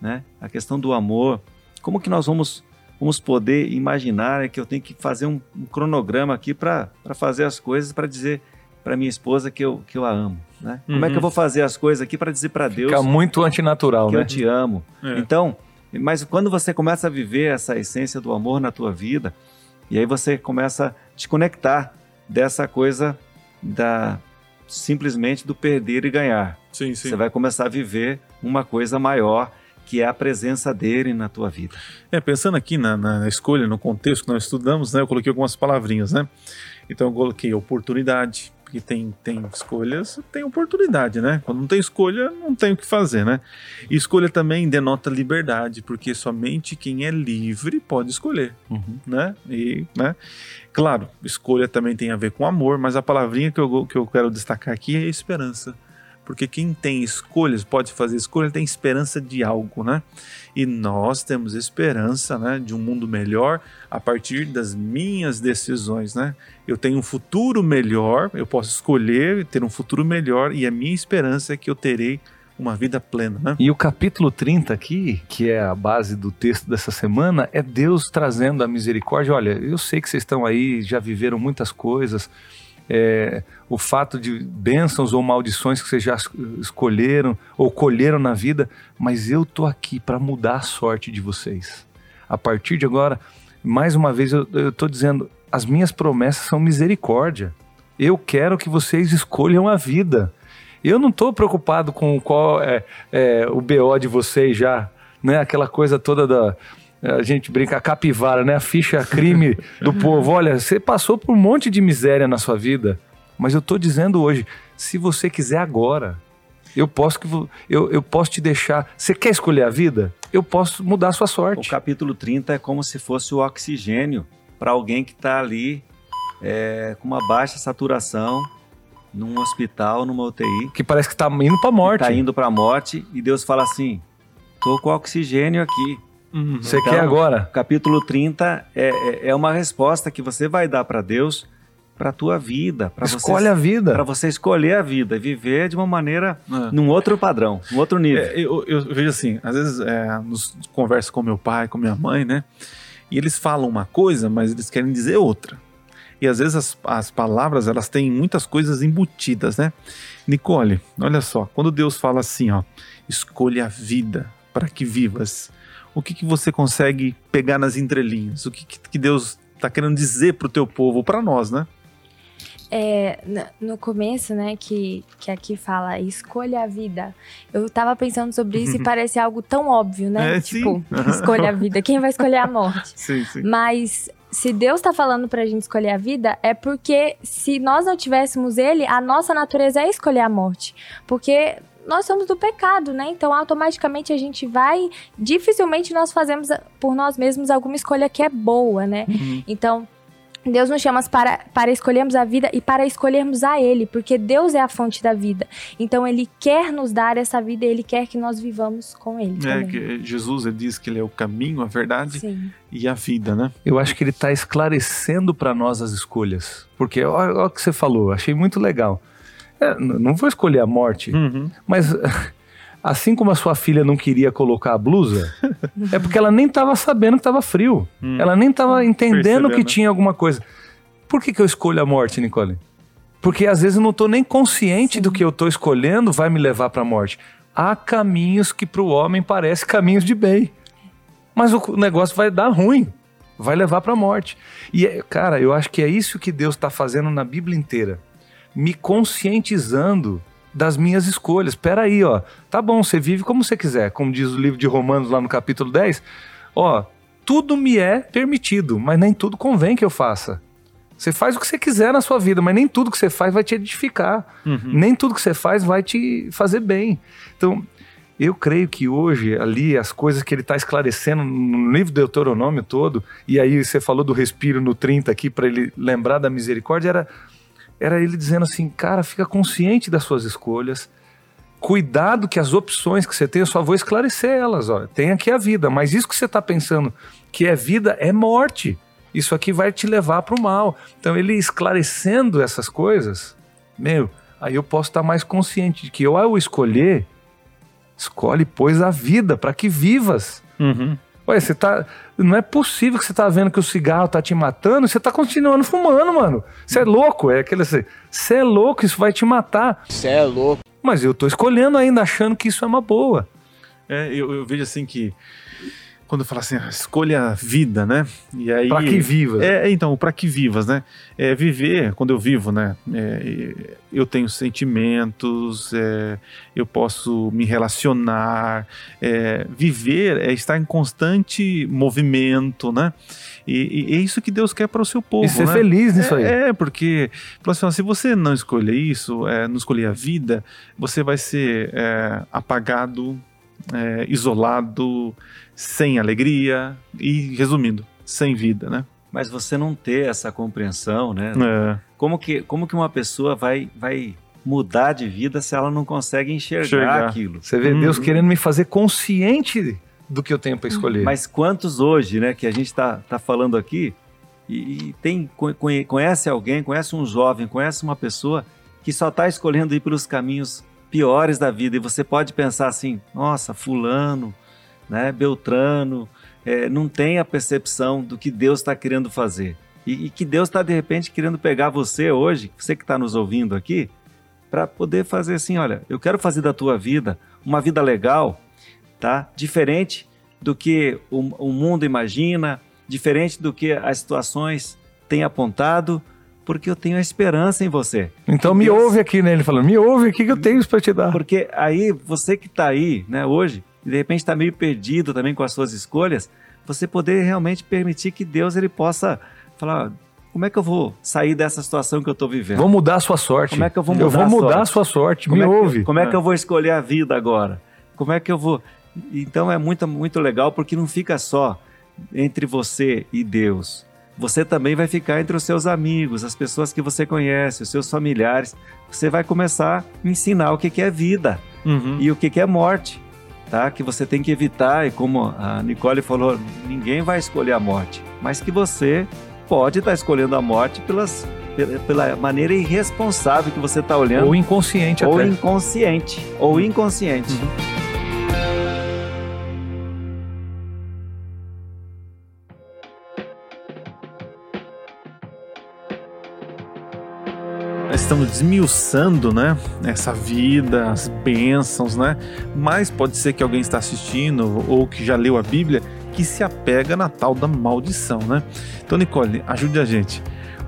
né? A questão do amor. Como que nós vamos, vamos poder imaginar é que eu tenho que fazer um, um cronograma aqui para fazer as coisas para dizer para minha esposa que eu, que eu a amo, né? Como é que Uhum. eu vou fazer as coisas aqui para dizer para Deus Fica muito antinatural, que né? eu te amo. É. Então, mas quando você começa a viver essa essência do amor na tua vida, e aí você começa a te conectar dessa coisa da simplesmente do perder e ganhar. Sim, sim. Você vai começar a viver uma coisa maior, que é a presença dele na tua vida. É, pensando aqui na, na- na escolha, no contexto que nós estudamos, né? Eu coloquei algumas palavrinhas, né? Então eu coloquei oportunidade, porque tem, tem escolhas, tem oportunidade, né? Quando não tem escolha, não tem o que fazer, né? E escolha também denota liberdade, porque somente quem é livre pode escolher, Uhum. né? E, né? Claro, escolha também tem a ver com amor, mas a palavrinha que eu, que eu quero destacar aqui é esperança. Porque quem tem escolhas, pode fazer escolha, tem esperança de algo, né? E nós temos esperança, né, de um mundo melhor a partir das minhas decisões, né? Eu tenho um futuro melhor, eu posso escolher ter um futuro melhor e a minha esperança é que eu terei uma vida plena, né? E o capítulo 30 aqui, que é a base do texto dessa semana, é Deus trazendo a misericórdia. Olha, eu sei que vocês estão aí, já viveram muitas coisas. É, o fato de bênçãos ou maldições que vocês já es- escolheram ou colheram na vida, mas eu tô aqui para mudar a sorte de vocês. A partir de agora, mais uma vez eu, tô dizendo, as minhas promessas são misericórdia. Eu quero que vocês escolham a vida. Eu não estou preocupado com qual é, é, o BO de vocês já, né? Aquela coisa toda da. A gente brinca, a capivara, né? A ficha crime do povo. Olha, você passou por um monte de miséria na sua vida, mas eu estou dizendo hoje, se você quiser agora, eu posso, que, eu, eu posso te deixar. Você quer escolher a vida? Eu posso mudar a sua sorte. O capítulo 30 é como se fosse o oxigênio para alguém que está ali é, com uma baixa saturação num hospital, numa UTI. Que parece que está indo para a morte. Está indo para a morte e Deus fala assim: tô com oxigênio aqui. Uhum. Você então, quer agora? Capítulo 30 é, é, é uma resposta que você vai dar para Deus para a tua vida. Escolhe você, a vida. Para você escolher a vida e viver de uma maneira, é. num outro padrão, num outro nível. É, eu, eu, vejo assim, às vezes é, nos converso com meu pai, com minha mãe, né? E eles falam uma coisa, mas eles querem dizer outra. E às vezes as, as palavras, elas têm muitas coisas embutidas, né? Nicole, olha só, quando Deus fala assim, ó, escolha a vida para que vivas, o que, que você consegue pegar nas entrelinhas? O que, que Deus está querendo dizer para o teu povo, para nós, né? É, no começo, né, que, que aqui fala escolha a vida. Eu tava pensando sobre isso e parece algo tão óbvio, né? É, tipo, sim. escolha a vida. Quem vai escolher a morte? Sim, sim. Mas se Deus tá falando pra gente escolher a vida, é porque se nós não tivéssemos Ele, a nossa natureza é escolher a morte. Porque nós somos do pecado, né? Então, automaticamente a gente vai. Dificilmente nós fazemos por nós mesmos alguma escolha que é boa, né? Uhum. Então, Deus nos chama para, para escolhermos a vida e para escolhermos a Ele, porque Deus é a fonte da vida. Então Ele quer nos dar essa vida e Ele quer que nós vivamos com Ele. É, que Jesus ele diz que Ele é o caminho, a verdade Sim. e a vida, né? Eu acho que Ele está esclarecendo para nós as escolhas. Porque olha, olha o que você falou, achei muito legal. É, não vou escolher a morte, uhum. mas assim como a sua filha não queria colocar a blusa, é porque ela nem estava sabendo que estava frio. Hum. Ela nem estava entendendo que tinha alguma coisa. Por que, que eu escolho a morte, Nicole? Porque às vezes eu não estou nem consciente Sim. do que eu estou escolhendo vai me levar para a morte. Há caminhos que para o homem parecem caminhos de bem. Mas o negócio vai dar ruim. Vai levar para a morte. E, cara, eu acho que é isso que Deus está fazendo na Bíblia inteira. Me conscientizando das minhas escolhas. Espera aí, ó. Tá bom, você vive como você quiser, como diz o livro de Romanos lá no capítulo 10. Ó, tudo me é permitido, mas nem tudo convém que eu faça. Você faz o que você quiser na sua vida, mas nem tudo que você faz vai te edificar. Uhum. Nem tudo que você faz vai te fazer bem. Então, eu creio que hoje, ali, as coisas que ele está esclarecendo no livro do Deuteronômio todo, e aí você falou do respiro no 30 aqui, para ele lembrar da misericórdia, era era ele dizendo assim, cara, fica consciente das suas escolhas, cuidado que as opções que você tem, eu só vou esclarecer elas, ó, tem aqui a vida, mas isso que você está pensando que é vida é morte, isso aqui vai te levar para o mal. Então ele esclarecendo essas coisas, meu, aí eu posso estar tá mais consciente de que eu, ao escolher, escolhe, pois, a vida para que vivas. Uhum. Ué, você tá. Não é possível que você tá vendo que o cigarro tá te matando e você tá continuando fumando, mano. Você é louco. É aquele assim. Você é louco, isso vai te matar. Você é louco. Mas eu tô escolhendo ainda, achando que isso é uma boa. É, eu, eu vejo assim que quando fala assim, escolha a vida, né? E aí para que vivas. É, então, para que vivas, né? É viver, quando eu vivo, né? É, eu tenho sentimentos, é, eu posso me relacionar, é, viver é estar em constante movimento, né? E, e, é isso que Deus quer para o seu povo. E ser né? feliz nisso aí. É, porque assim, se você não escolher isso, é, não escolher a vida, você vai ser é, apagado, é, isolado, sem alegria e, resumindo, sem vida, né? Mas você não ter essa compreensão, né? É. Como, que, como que uma pessoa vai, vai mudar de vida se ela não consegue enxergar, enxergar. aquilo? Você vê Deus uhum. querendo me fazer consciente do que eu tenho para escolher. Mas quantos hoje, né, que a gente está tá falando aqui, e, e tem conhece alguém, conhece um jovem, conhece uma pessoa que só está escolhendo ir pelos caminhos piores da vida e você pode pensar assim, nossa, fulano, né, Beltrano, é, não tem a percepção do que Deus está querendo fazer. E, e, que Deus está, de repente, querendo pegar você hoje, você que está nos ouvindo aqui, para poder fazer assim: olha, eu quero fazer da tua vida uma vida legal, tá? Diferente do que o, o mundo imagina, diferente do que as situações têm apontado, Porque eu tenho a esperança em você. Então me Deus- ouve aqui, né? Ele falando, me ouve, o que, que eu tenho para te dar? Porque aí, você que está aí, né, hoje, e de repente está meio perdido também com as suas escolhas, você poder realmente permitir que Deus ele possa falar, como é que eu vou sair dessa situação que eu estou vivendo? Vou mudar a sua sorte. Como é que eu vou Eu mudar vou a mudar sorte? a sua sorte, Como me é que, ouve. Como é que eu vou escolher a vida agora? Como é que eu vou? Então é muito, muito legal porque não fica só entre você e Deus. Você também vai ficar entre os seus amigos, as pessoas que você conhece, os seus familiares. Você vai começar a ensinar o que é vida Uhum. e o que é morte, tá? Que você tem que evitar e como a Nicole falou, ninguém vai escolher a morte, mas que você pode estar escolhendo a morte pelas, pela, maneira irresponsável que você está olhando Ou inconsciente ou até. inconsciente, ou inconsciente. Nós estamos desmiuçando, né? Essa vida, as bênçãos, né? Mas pode ser que alguém está assistindo ou que já leu a Bíblia que se apega na tal da maldição, né? Então, Nicole, ajude a gente.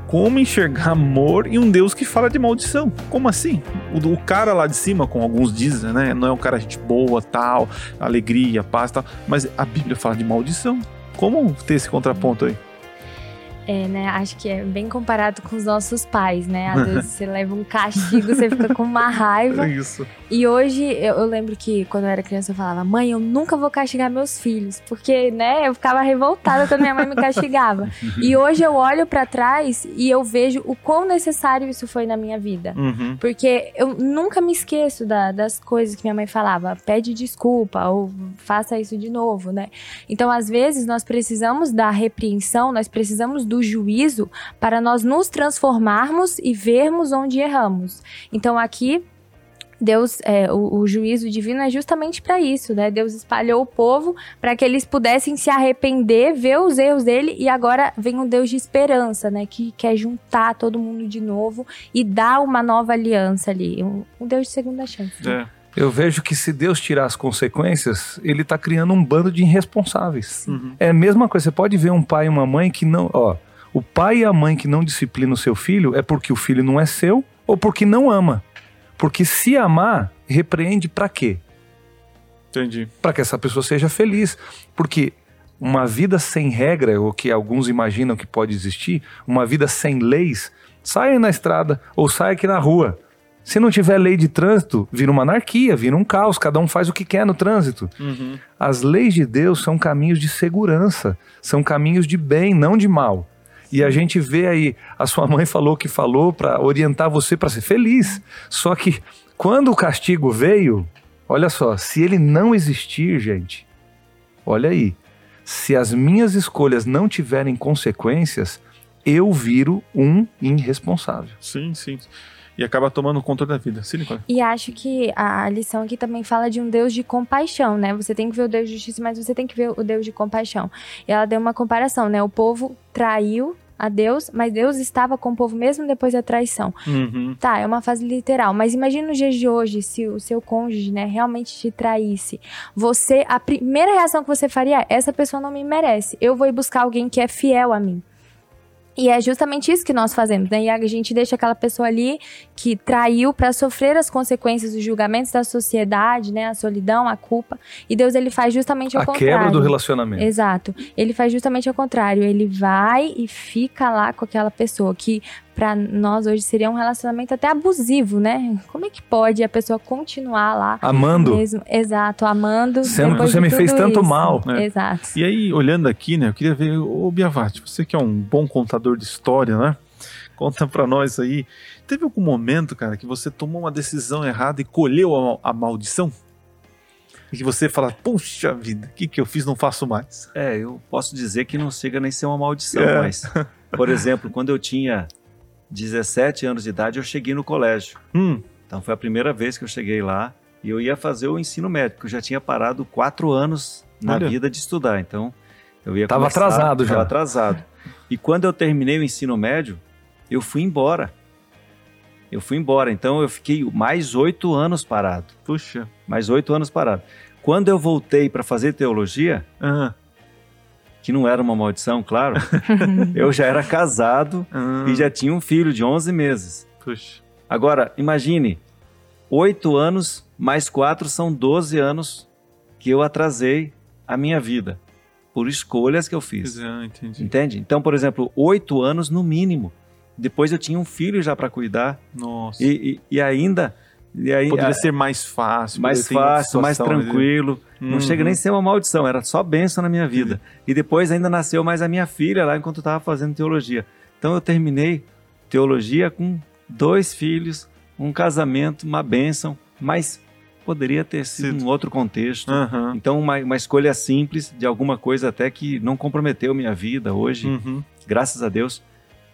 Como enxergar amor em um Deus que fala de maldição? Como assim? O, o cara lá de cima, como alguns dizem, né? Não é um cara gente boa, tal, alegria, paz, tal. Mas a Bíblia fala de maldição. Como ter esse contraponto aí? É, né? Acho que é bem comparado com os nossos pais, né? Às vezes você leva um castigo, você fica com uma raiva. isso. E hoje eu, eu lembro que quando eu era criança eu falava, mãe, eu nunca vou castigar meus filhos, porque, né, eu ficava revoltada quando minha mãe me castigava. e hoje eu olho pra trás e eu vejo o quão necessário isso foi na minha vida. Uhum. Porque eu nunca me esqueço da- das coisas que minha mãe falava. Pede desculpa ou faça isso de novo, né? Então, às vezes, nós precisamos da repreensão, nós precisamos do juízo para nós nos transformarmos e vermos onde erramos. Então, aqui. Deus, é, o, o juízo divino é justamente para isso, né? Deus espalhou o povo para que eles pudessem se arrepender, ver os erros dele e agora vem um Deus de esperança, né? Que quer juntar todo mundo de novo e dar uma nova aliança ali, um, um Deus de segunda chance. É. Eu vejo que se Deus tirar as consequências, ele tá criando um bando de irresponsáveis. Uhum. É a mesma coisa, você pode ver um pai e uma mãe que não, ó, o pai e a mãe que não disciplinam o seu filho é porque o filho não é seu ou porque não ama. Porque se amar, repreende pra quê? Entendi. Para que essa pessoa seja feliz. Porque uma vida sem regra, o que alguns imaginam que pode existir, uma vida sem leis, saia na estrada ou saia aqui na rua. Se não tiver lei de trânsito, vira uma anarquia, vira um caos, cada um faz o que quer no trânsito. Uhum. As leis de Deus são caminhos de segurança, são caminhos de bem, não de mal. E a gente vê aí, a sua mãe falou que falou para orientar você para ser feliz. Só que quando o castigo veio, olha só, se ele não existir, gente, olha aí, se as minhas escolhas não tiverem consequências, eu viro um irresponsável. Sim, sim. E acaba tomando o controle da vida. Sim, Nicole? E acho que a lição aqui também fala de um Deus de compaixão, né? Você tem que ver o Deus de justiça, mas você tem que ver o Deus de compaixão. E ela deu uma comparação, né? O povo traiu a Deus, mas Deus estava com o povo mesmo depois da traição. Uhum. Tá, é uma fase literal, mas imagina nos dias de hoje, se o seu cônjuge, né, realmente te traísse. Você, a primeira reação que você faria é: essa pessoa não me merece. Eu vou ir buscar alguém que é fiel a mim. E é justamente isso que nós fazemos, né? E a gente deixa aquela pessoa ali que traiu para sofrer as consequências dos julgamentos da sociedade, né? A solidão, a culpa. E Deus ele faz justamente o A contrário. quebra do relacionamento. Exato. Ele faz justamente ao contrário. Ele vai e fica lá com aquela pessoa que pra nós hoje seria um relacionamento até abusivo, né? Como é que pode a pessoa continuar lá Amando. mesmo? Exato, amando. Sendo que você me fez tanto isso. mal. né? Exato. E aí, olhando aqui, né, eu queria ver, ô Biavati, você que é um bom contador de história, né? Conta pra nós aí. Teve algum momento, cara, que você tomou uma decisão errada e colheu a, a maldição? E que você fala, puxa vida, o que, que eu fiz, não faço mais. É, eu posso dizer que não chega nem a ser uma maldição, É. mas, por exemplo, quando eu tinha 17 anos de idade, eu cheguei no colégio. Hum, Então foi a primeira vez que eu cheguei lá e eu ia fazer o ensino médio, porque eu já tinha parado quatro anos na Olha. vida de estudar. Então eu ia Tava começar- atrasado já. Tava atrasado. E quando eu terminei o ensino médio, eu fui embora. Eu fui embora. Então eu fiquei mais oito anos parado. puxa. Mais oito anos parado. Quando eu voltei para fazer teologia, Ah, que não era uma maldição, claro, eu já era casado Ah, e já tinha um filho de 11 meses. puxa. Agora, imagine, oito anos mais quatro são 12 anos que eu atrasei a minha vida por escolhas que eu fiz. Ah, entendi. Entende? Então, por exemplo, oito anos no mínimo. Depois eu tinha um filho já para cuidar Nossa. e, e, e ainda e aí, Poderia a- ser mais fácil. mais outra fácil, mais tranquilo. Não Uhum. chega nem a ser uma maldição, era só bênção na minha vida. E depois ainda nasceu mais a minha filha lá enquanto eu estava fazendo teologia. Então eu terminei teologia com dois filhos, um casamento, uma bênção, mas poderia ter sido Sido. um outro contexto. Aham. Então uma, uma escolha simples de alguma coisa até que não comprometeu minha vida hoje, Uhum. graças a Deus,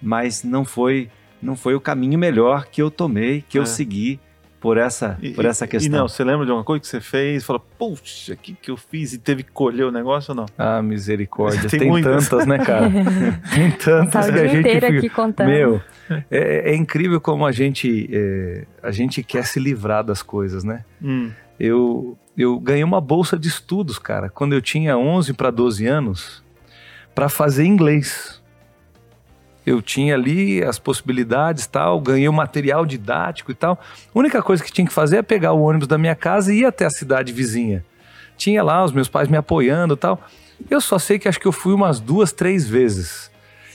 mas não foi não foi o caminho melhor que eu tomei, que É. eu segui por essa E- por essa E questão. não, você lembra de alguma coisa que você fez? Fala, puxa, o que, que eu fiz? E teve que colher o negócio ou não? Ah, misericórdia. Tem Tem, tantas, né, cara? Tem tantas Tá o que a dia gente inteiro fica... aqui contando. Meu, é, é incrível como a gente, é, a gente quer se livrar das coisas, né? Hum. Eu, eu ganhei uma bolsa de estudos, cara, quando eu tinha 11 para 12 anos, para fazer inglês. Eu tinha ali as possibilidades tal, ganhei o material didático e tal. A única coisa que tinha que fazer é pegar o ônibus da minha casa e ir até a cidade vizinha. Tinha lá os meus pais me apoiando tal. Eu só sei que acho que eu fui umas duas, três vezes.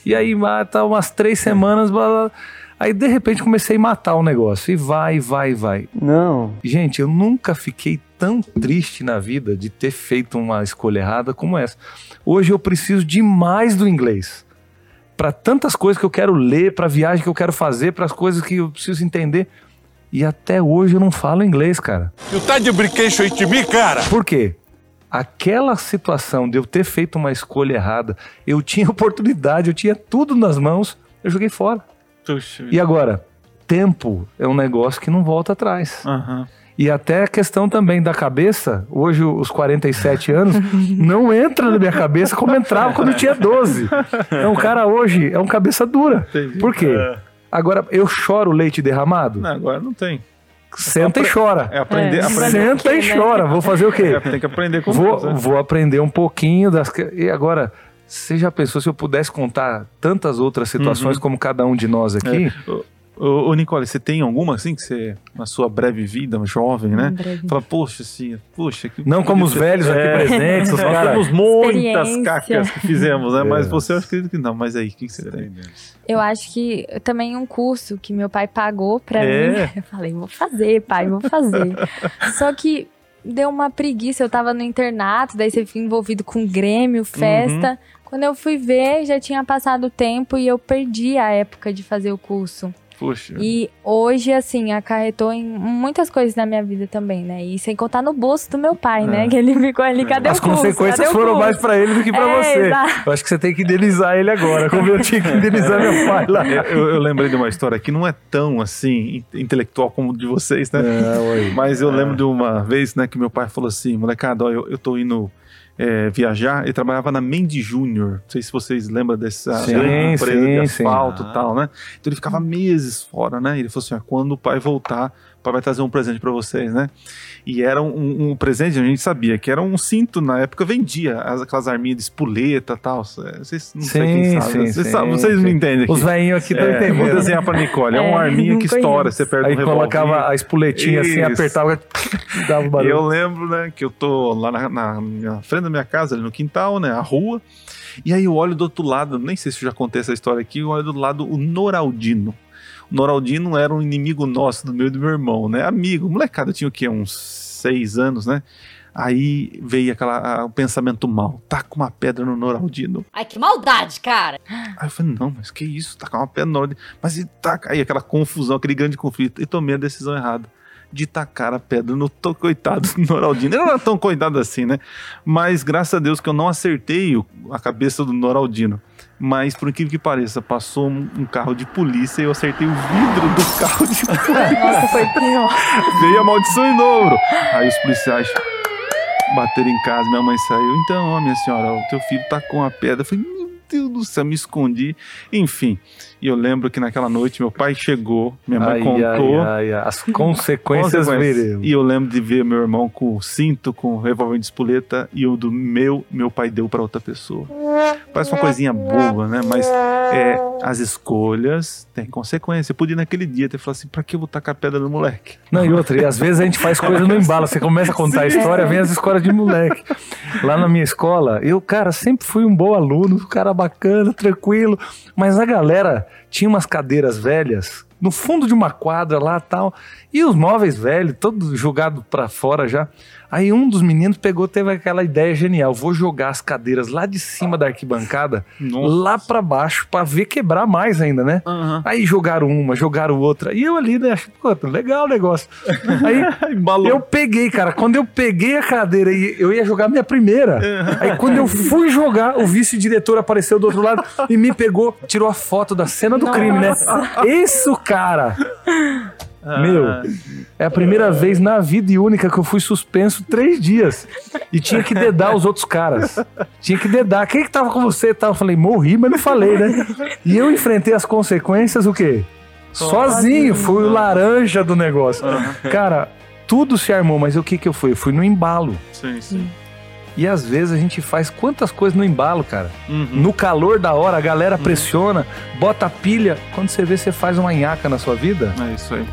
E aí, mata umas três semanas, blá, blá. aí de repente comecei a matar o negócio. E vai, vai, vai. Não. Gente, eu nunca fiquei tão triste na vida de ter feito uma escolha errada como essa. Hoje eu preciso demais do inglês. Para tantas coisas que eu quero ler, para viagem que eu quero fazer, para as coisas que eu preciso entender. E até hoje eu não falo inglês, cara. Tu tá de brinquedo aí de mim, cara? Por quê? Aquela situação de eu ter feito uma escolha errada, eu tinha oportunidade, eu tinha tudo nas mãos, eu joguei fora. Puxa. E agora, tempo é um negócio que não volta atrás. Aham. E até a questão também da cabeça, hoje os 47 anos, não entra na minha cabeça como entrava quando eu tinha 12. Então o cara hoje é um cabeça dura. Entendi. Por quê? Agora, eu choro leite derramado? Não, agora não tem. Senta e chora. É aprender. É, aprender. Senta e né? chora. Vou fazer o quê? É, tem que aprender com Vou, Deus, né? vou aprender um pouquinho das. E agora, você já pensou se eu pudesse contar tantas outras situações Uhum. como cada um de nós aqui? Ô, ô, Nicole, você tem alguma assim que você, na sua breve vida, jovem, né? Breve. Fala, poxa, assim, poxa. Que Não como os velhos aqui É. presentes, os Nós caras. temos muitas cacas que fizemos, né? Mas É. você, eu acredito que não. Mas aí, o que, que você Você tem? tem. Eu acho que também um curso que meu pai pagou pra É? mim. Eu falei, vou fazer, pai, vou fazer. Só que deu uma preguiça. Eu tava no internato, daí você fica envolvido com Grêmio, festa. Quando eu fui ver, já tinha passado o tempo e eu perdi a época de fazer o curso. Puxa. E hoje, assim, acarretou em muitas coisas na minha vida também, né? E sem contar no bolso do meu pai, né? Que ele ficou ali, cadê As o curso? consequências Cadê o foram mais pra ele do que pra É, você. exato. Eu acho que você tem que indenizar ele agora, como eu tinha que indenizar meu pai lá. Eu, eu lembrei de uma história que não é tão assim in- intelectual como de vocês, né? É, Mas eu lembro de uma vez, né, que meu pai falou assim, molecada, ó, eu, eu tô indo é, viajar, ele trabalhava na Mendy Júnior, não sei se vocês lembram dessa Sim, grande empresa sim, de asfalto Ah. e tal, né? Então ele ficava meses fora, né? Ele falou assim, ó, quando o pai voltar, pai vai trazer um presente pra vocês, né? E era um, um presente, a gente sabia que era um cinto, na época vendia as- aquelas arminhas de espoleta e tal, vocês não sei quem Sim, sabe, sim, vocês, sim, sabem, vocês sim. me entendem aqui. Os velhinhos aqui estão É, vou entendendo. desenhar pra Nicole. É, É, uma arminha que estoura. Você perde Aí um revólver. colocava a espoletinha assim, Isso. apertava e dava o barulho. Eu lembro, né, que eu tô lá na, na- na frente da minha casa, ali no quintal, né, a rua. E aí eu olho do outro lado, nem sei se eu já contei essa história aqui, eu olho do lado o Noraldino. Noraldino era um inimigo nosso, do meio do meu irmão, né? Amigo, molecada, tinha o quê? Uns seis anos, né? Aí veio aquela, o pensamento mal, taca uma pedra no Noraldino. Ai, que maldade, cara. Aí eu falei, não, mas que isso, tacar uma pedra no Noraldino. Mas e taca, aí aquela confusão, aquele grande conflito, e tomei a decisão errada de tacar a pedra no to- coitado do Noraldino. Ele não era tão coitado assim, né? Mas graças a Deus que eu não acertei a cabeça do Noraldino. Mas por incrível que pareça, passou um, carro de polícia e eu acertei o vidro do carro de polícia. Nossa, foi pior. Veio a maldição em dobro. Aí os policiais bateram em casa, minha mãe saiu. Então, ó, minha senhora, o teu filho tacou uma pedra. Eu falei, meu Deus do céu, me escondi. Enfim, e eu lembro que naquela noite meu pai chegou, minha mãe Ai, contou. ai, ai, as consequências. E eu lembro de ver meu irmão com o cinto, com o revólver de espoleta, e o do meu, meu pai deu para outra pessoa. Parece uma coisinha boba, né? Mas é, as escolhas têm consequência. Eu podia naquele dia ter falado assim: pra que eu vou tacar pedra no moleque? Não, e outra, e às vezes a gente faz coisa no embalo. Você começa a contar a história, vem as escolas de moleque. Lá na minha escola, eu, cara, sempre fui um bom aluno, um cara bacana, tranquilo. Mas a galera tinha umas cadeiras velhas no fundo de uma quadra lá tal. E os móveis velhos, todos jogados pra fora já. Aí um dos meninos pegou, teve aquela ideia genial: vou jogar as cadeiras lá de cima da arquibancada, Nossa. lá pra baixo, pra ver quebrar mais ainda, né? Aham. Aí jogaram uma, jogaram outra. E eu ali, né? Pô, legal o negócio. Aí eu peguei, cara. Quando eu peguei a cadeira e eu ia jogar a minha primeira. Aí quando eu fui jogar, o vice-diretor apareceu do outro lado e me pegou, tirou a foto da cena do crime, né? Esse o cara. Meu, é a primeira vez na vida e única que eu fui suspenso três dias. E tinha que dedar os outros caras. Tinha que dedar. Quem que tava com você e tal? Eu falei, morri, mas não falei, né? E eu enfrentei as consequências, o quê? Sozinho, fui o laranja do negócio. Cara, tudo se armou, mas o que que eu fui? Eu fui no embalo. Sim, sim. E às vezes a gente faz quantas coisas no embalo, cara. Uhum. No calor da hora, a galera pressiona, bota pilha. Quando você vê, você faz uma nhaca na sua vida. É isso aí.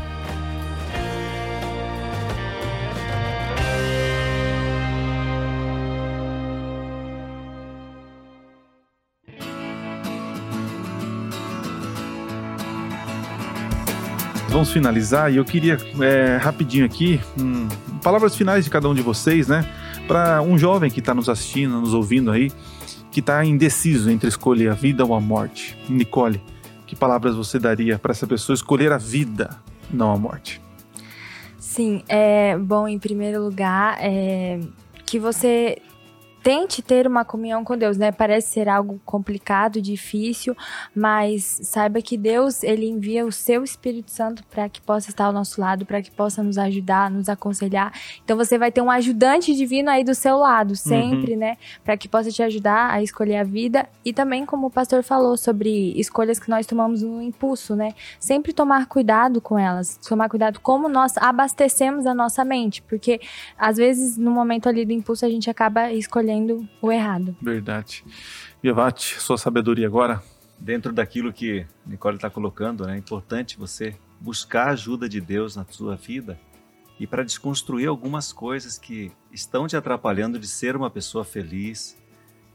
Vamos finalizar e eu queria é, rapidinho aqui hum, palavras finais de cada um de vocês, né? Para um jovem que está nos assistindo, nos ouvindo aí, que está indeciso entre escolher a vida ou a morte. Nicole, que palavras você daria para essa pessoa escolher a vida, não a morte? Sim, é bom, em primeiro lugar, é, que você tente ter uma comunhão com Deus, né? Parece ser algo complicado, difícil, mas saiba que Deus, ele envia o seu Espírito Santo para que possa estar ao nosso lado, para que possa nos ajudar, nos aconselhar. Então você vai ter um ajudante divino aí do seu lado, sempre, né? Para que possa te ajudar a escolher a vida e também como o pastor falou sobre escolhas que nós tomamos no impulso, né? Sempre tomar cuidado com elas, tomar cuidado como nós abastecemos a nossa mente, porque às vezes no momento ali do impulso a gente acaba escolhendo o errado. Verdade. Viavate, sua sabedoria agora? Dentro daquilo que Nicole está colocando, né, é importante você buscar a ajuda de Deus na sua vida e para desconstruir algumas coisas que estão te atrapalhando de ser uma pessoa feliz.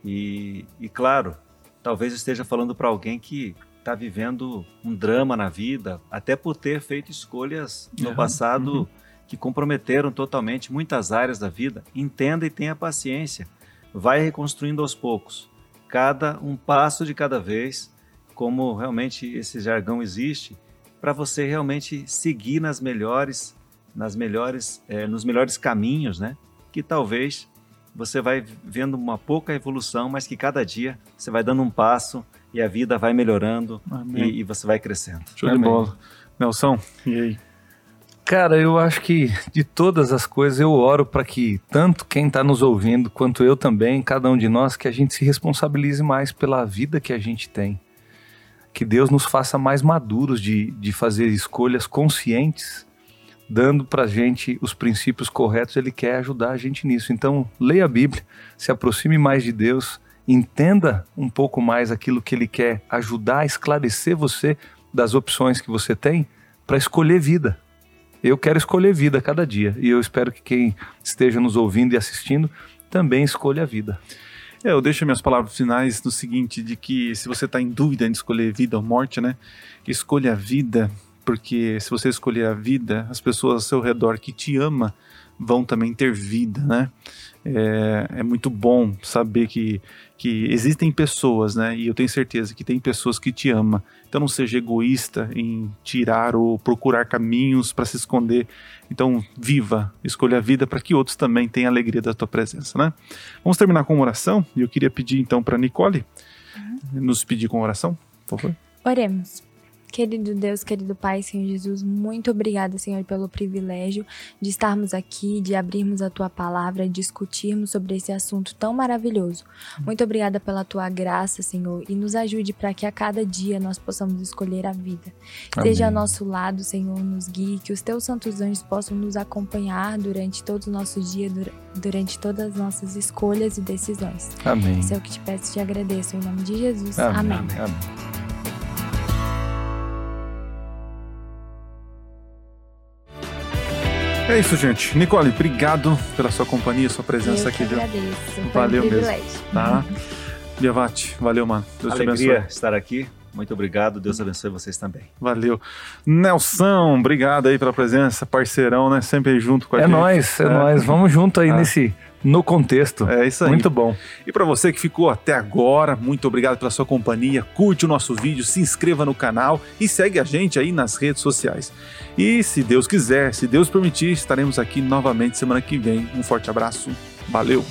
E, e claro, talvez esteja falando para alguém que está vivendo um drama na vida, até por ter feito escolhas no Uhum, passado uhum. que comprometeram totalmente muitas áreas da vida. Entenda e tenha paciência. Vai reconstruindo aos poucos. Cada um passo de cada vez, como realmente esse jargão existe, para você realmente seguir nas melhores, nas melhores, eh, nos melhores caminhos, né? Que talvez você vai vendo uma pouca evolução, mas que cada dia você vai dando um passo e a vida vai melhorando e, e você vai crescendo. Show de Amém. bola. Nelson, e aí? Cara, eu acho que de todas as coisas eu oro para que tanto quem está nos ouvindo quanto eu também, cada um de nós, que a gente se responsabilize mais pela vida que a gente tem. Que Deus nos faça mais maduros de, de fazer escolhas conscientes, dando para a gente os princípios corretos. Ele quer ajudar a gente nisso. Então, leia a Bíblia, se aproxime mais de Deus, entenda um pouco mais aquilo que Ele quer ajudar a esclarecer você das opções que você tem para escolher vida. Eu quero escolher vida cada dia e eu espero que quem esteja nos ouvindo e assistindo também escolha a vida. É, eu deixo minhas palavras finais no seguinte, de que se você está em dúvida em escolher vida ou morte, né? Escolha a vida, porque se você escolher a vida, as pessoas ao seu redor que te ama vão também ter vida, né? É, é muito bom saber que, que existem pessoas, né? E eu tenho certeza que tem pessoas que te amam. Então não seja egoísta em tirar ou procurar caminhos para se esconder. Então viva, escolha a vida para que outros também tenham alegria da tua presença, né? Vamos terminar com uma oração e eu queria pedir então para Nicole nos pedir com oração, por favor. Oremos. Querido Deus, querido Pai, Senhor Jesus, muito obrigada, Senhor, pelo privilégio de estarmos aqui, de abrirmos a tua palavra, discutirmos sobre esse assunto tão maravilhoso. Muito obrigada pela tua graça, Senhor, e nos ajude para que a cada dia nós possamos escolher a vida. Amém. Esteja ao nosso lado, Senhor, nos guie, que os teus santos anjos possam nos acompanhar durante todo o nosso dia, dur- durante todas as nossas escolhas e decisões. Amém. Isso é o que te peço e te agradeço, em nome de Jesus. Amém. Amém. Amém. É isso, gente. Nicole, obrigado pela sua companhia, sua presença Eu aqui, que agradeço. Valeu um mesmo. Tá? Biavati, valeu, mano. Deus te Alegria abençoe. estar aqui. Muito obrigado. Deus abençoe vocês também. Valeu. Nelson, obrigado aí pela presença, parceirão, né? Sempre aí junto com a É gente. nóis, é, nóis. Vamos junto aí Ah. nesse. No contexto. É isso aí. Muito bom. E para você que ficou até agora, muito obrigado pela sua companhia. Curte o nosso vídeo, se inscreva no canal e segue a gente aí nas redes sociais. E se Deus quiser, se Deus permitir, estaremos aqui novamente semana que vem. Um forte abraço. Valeu.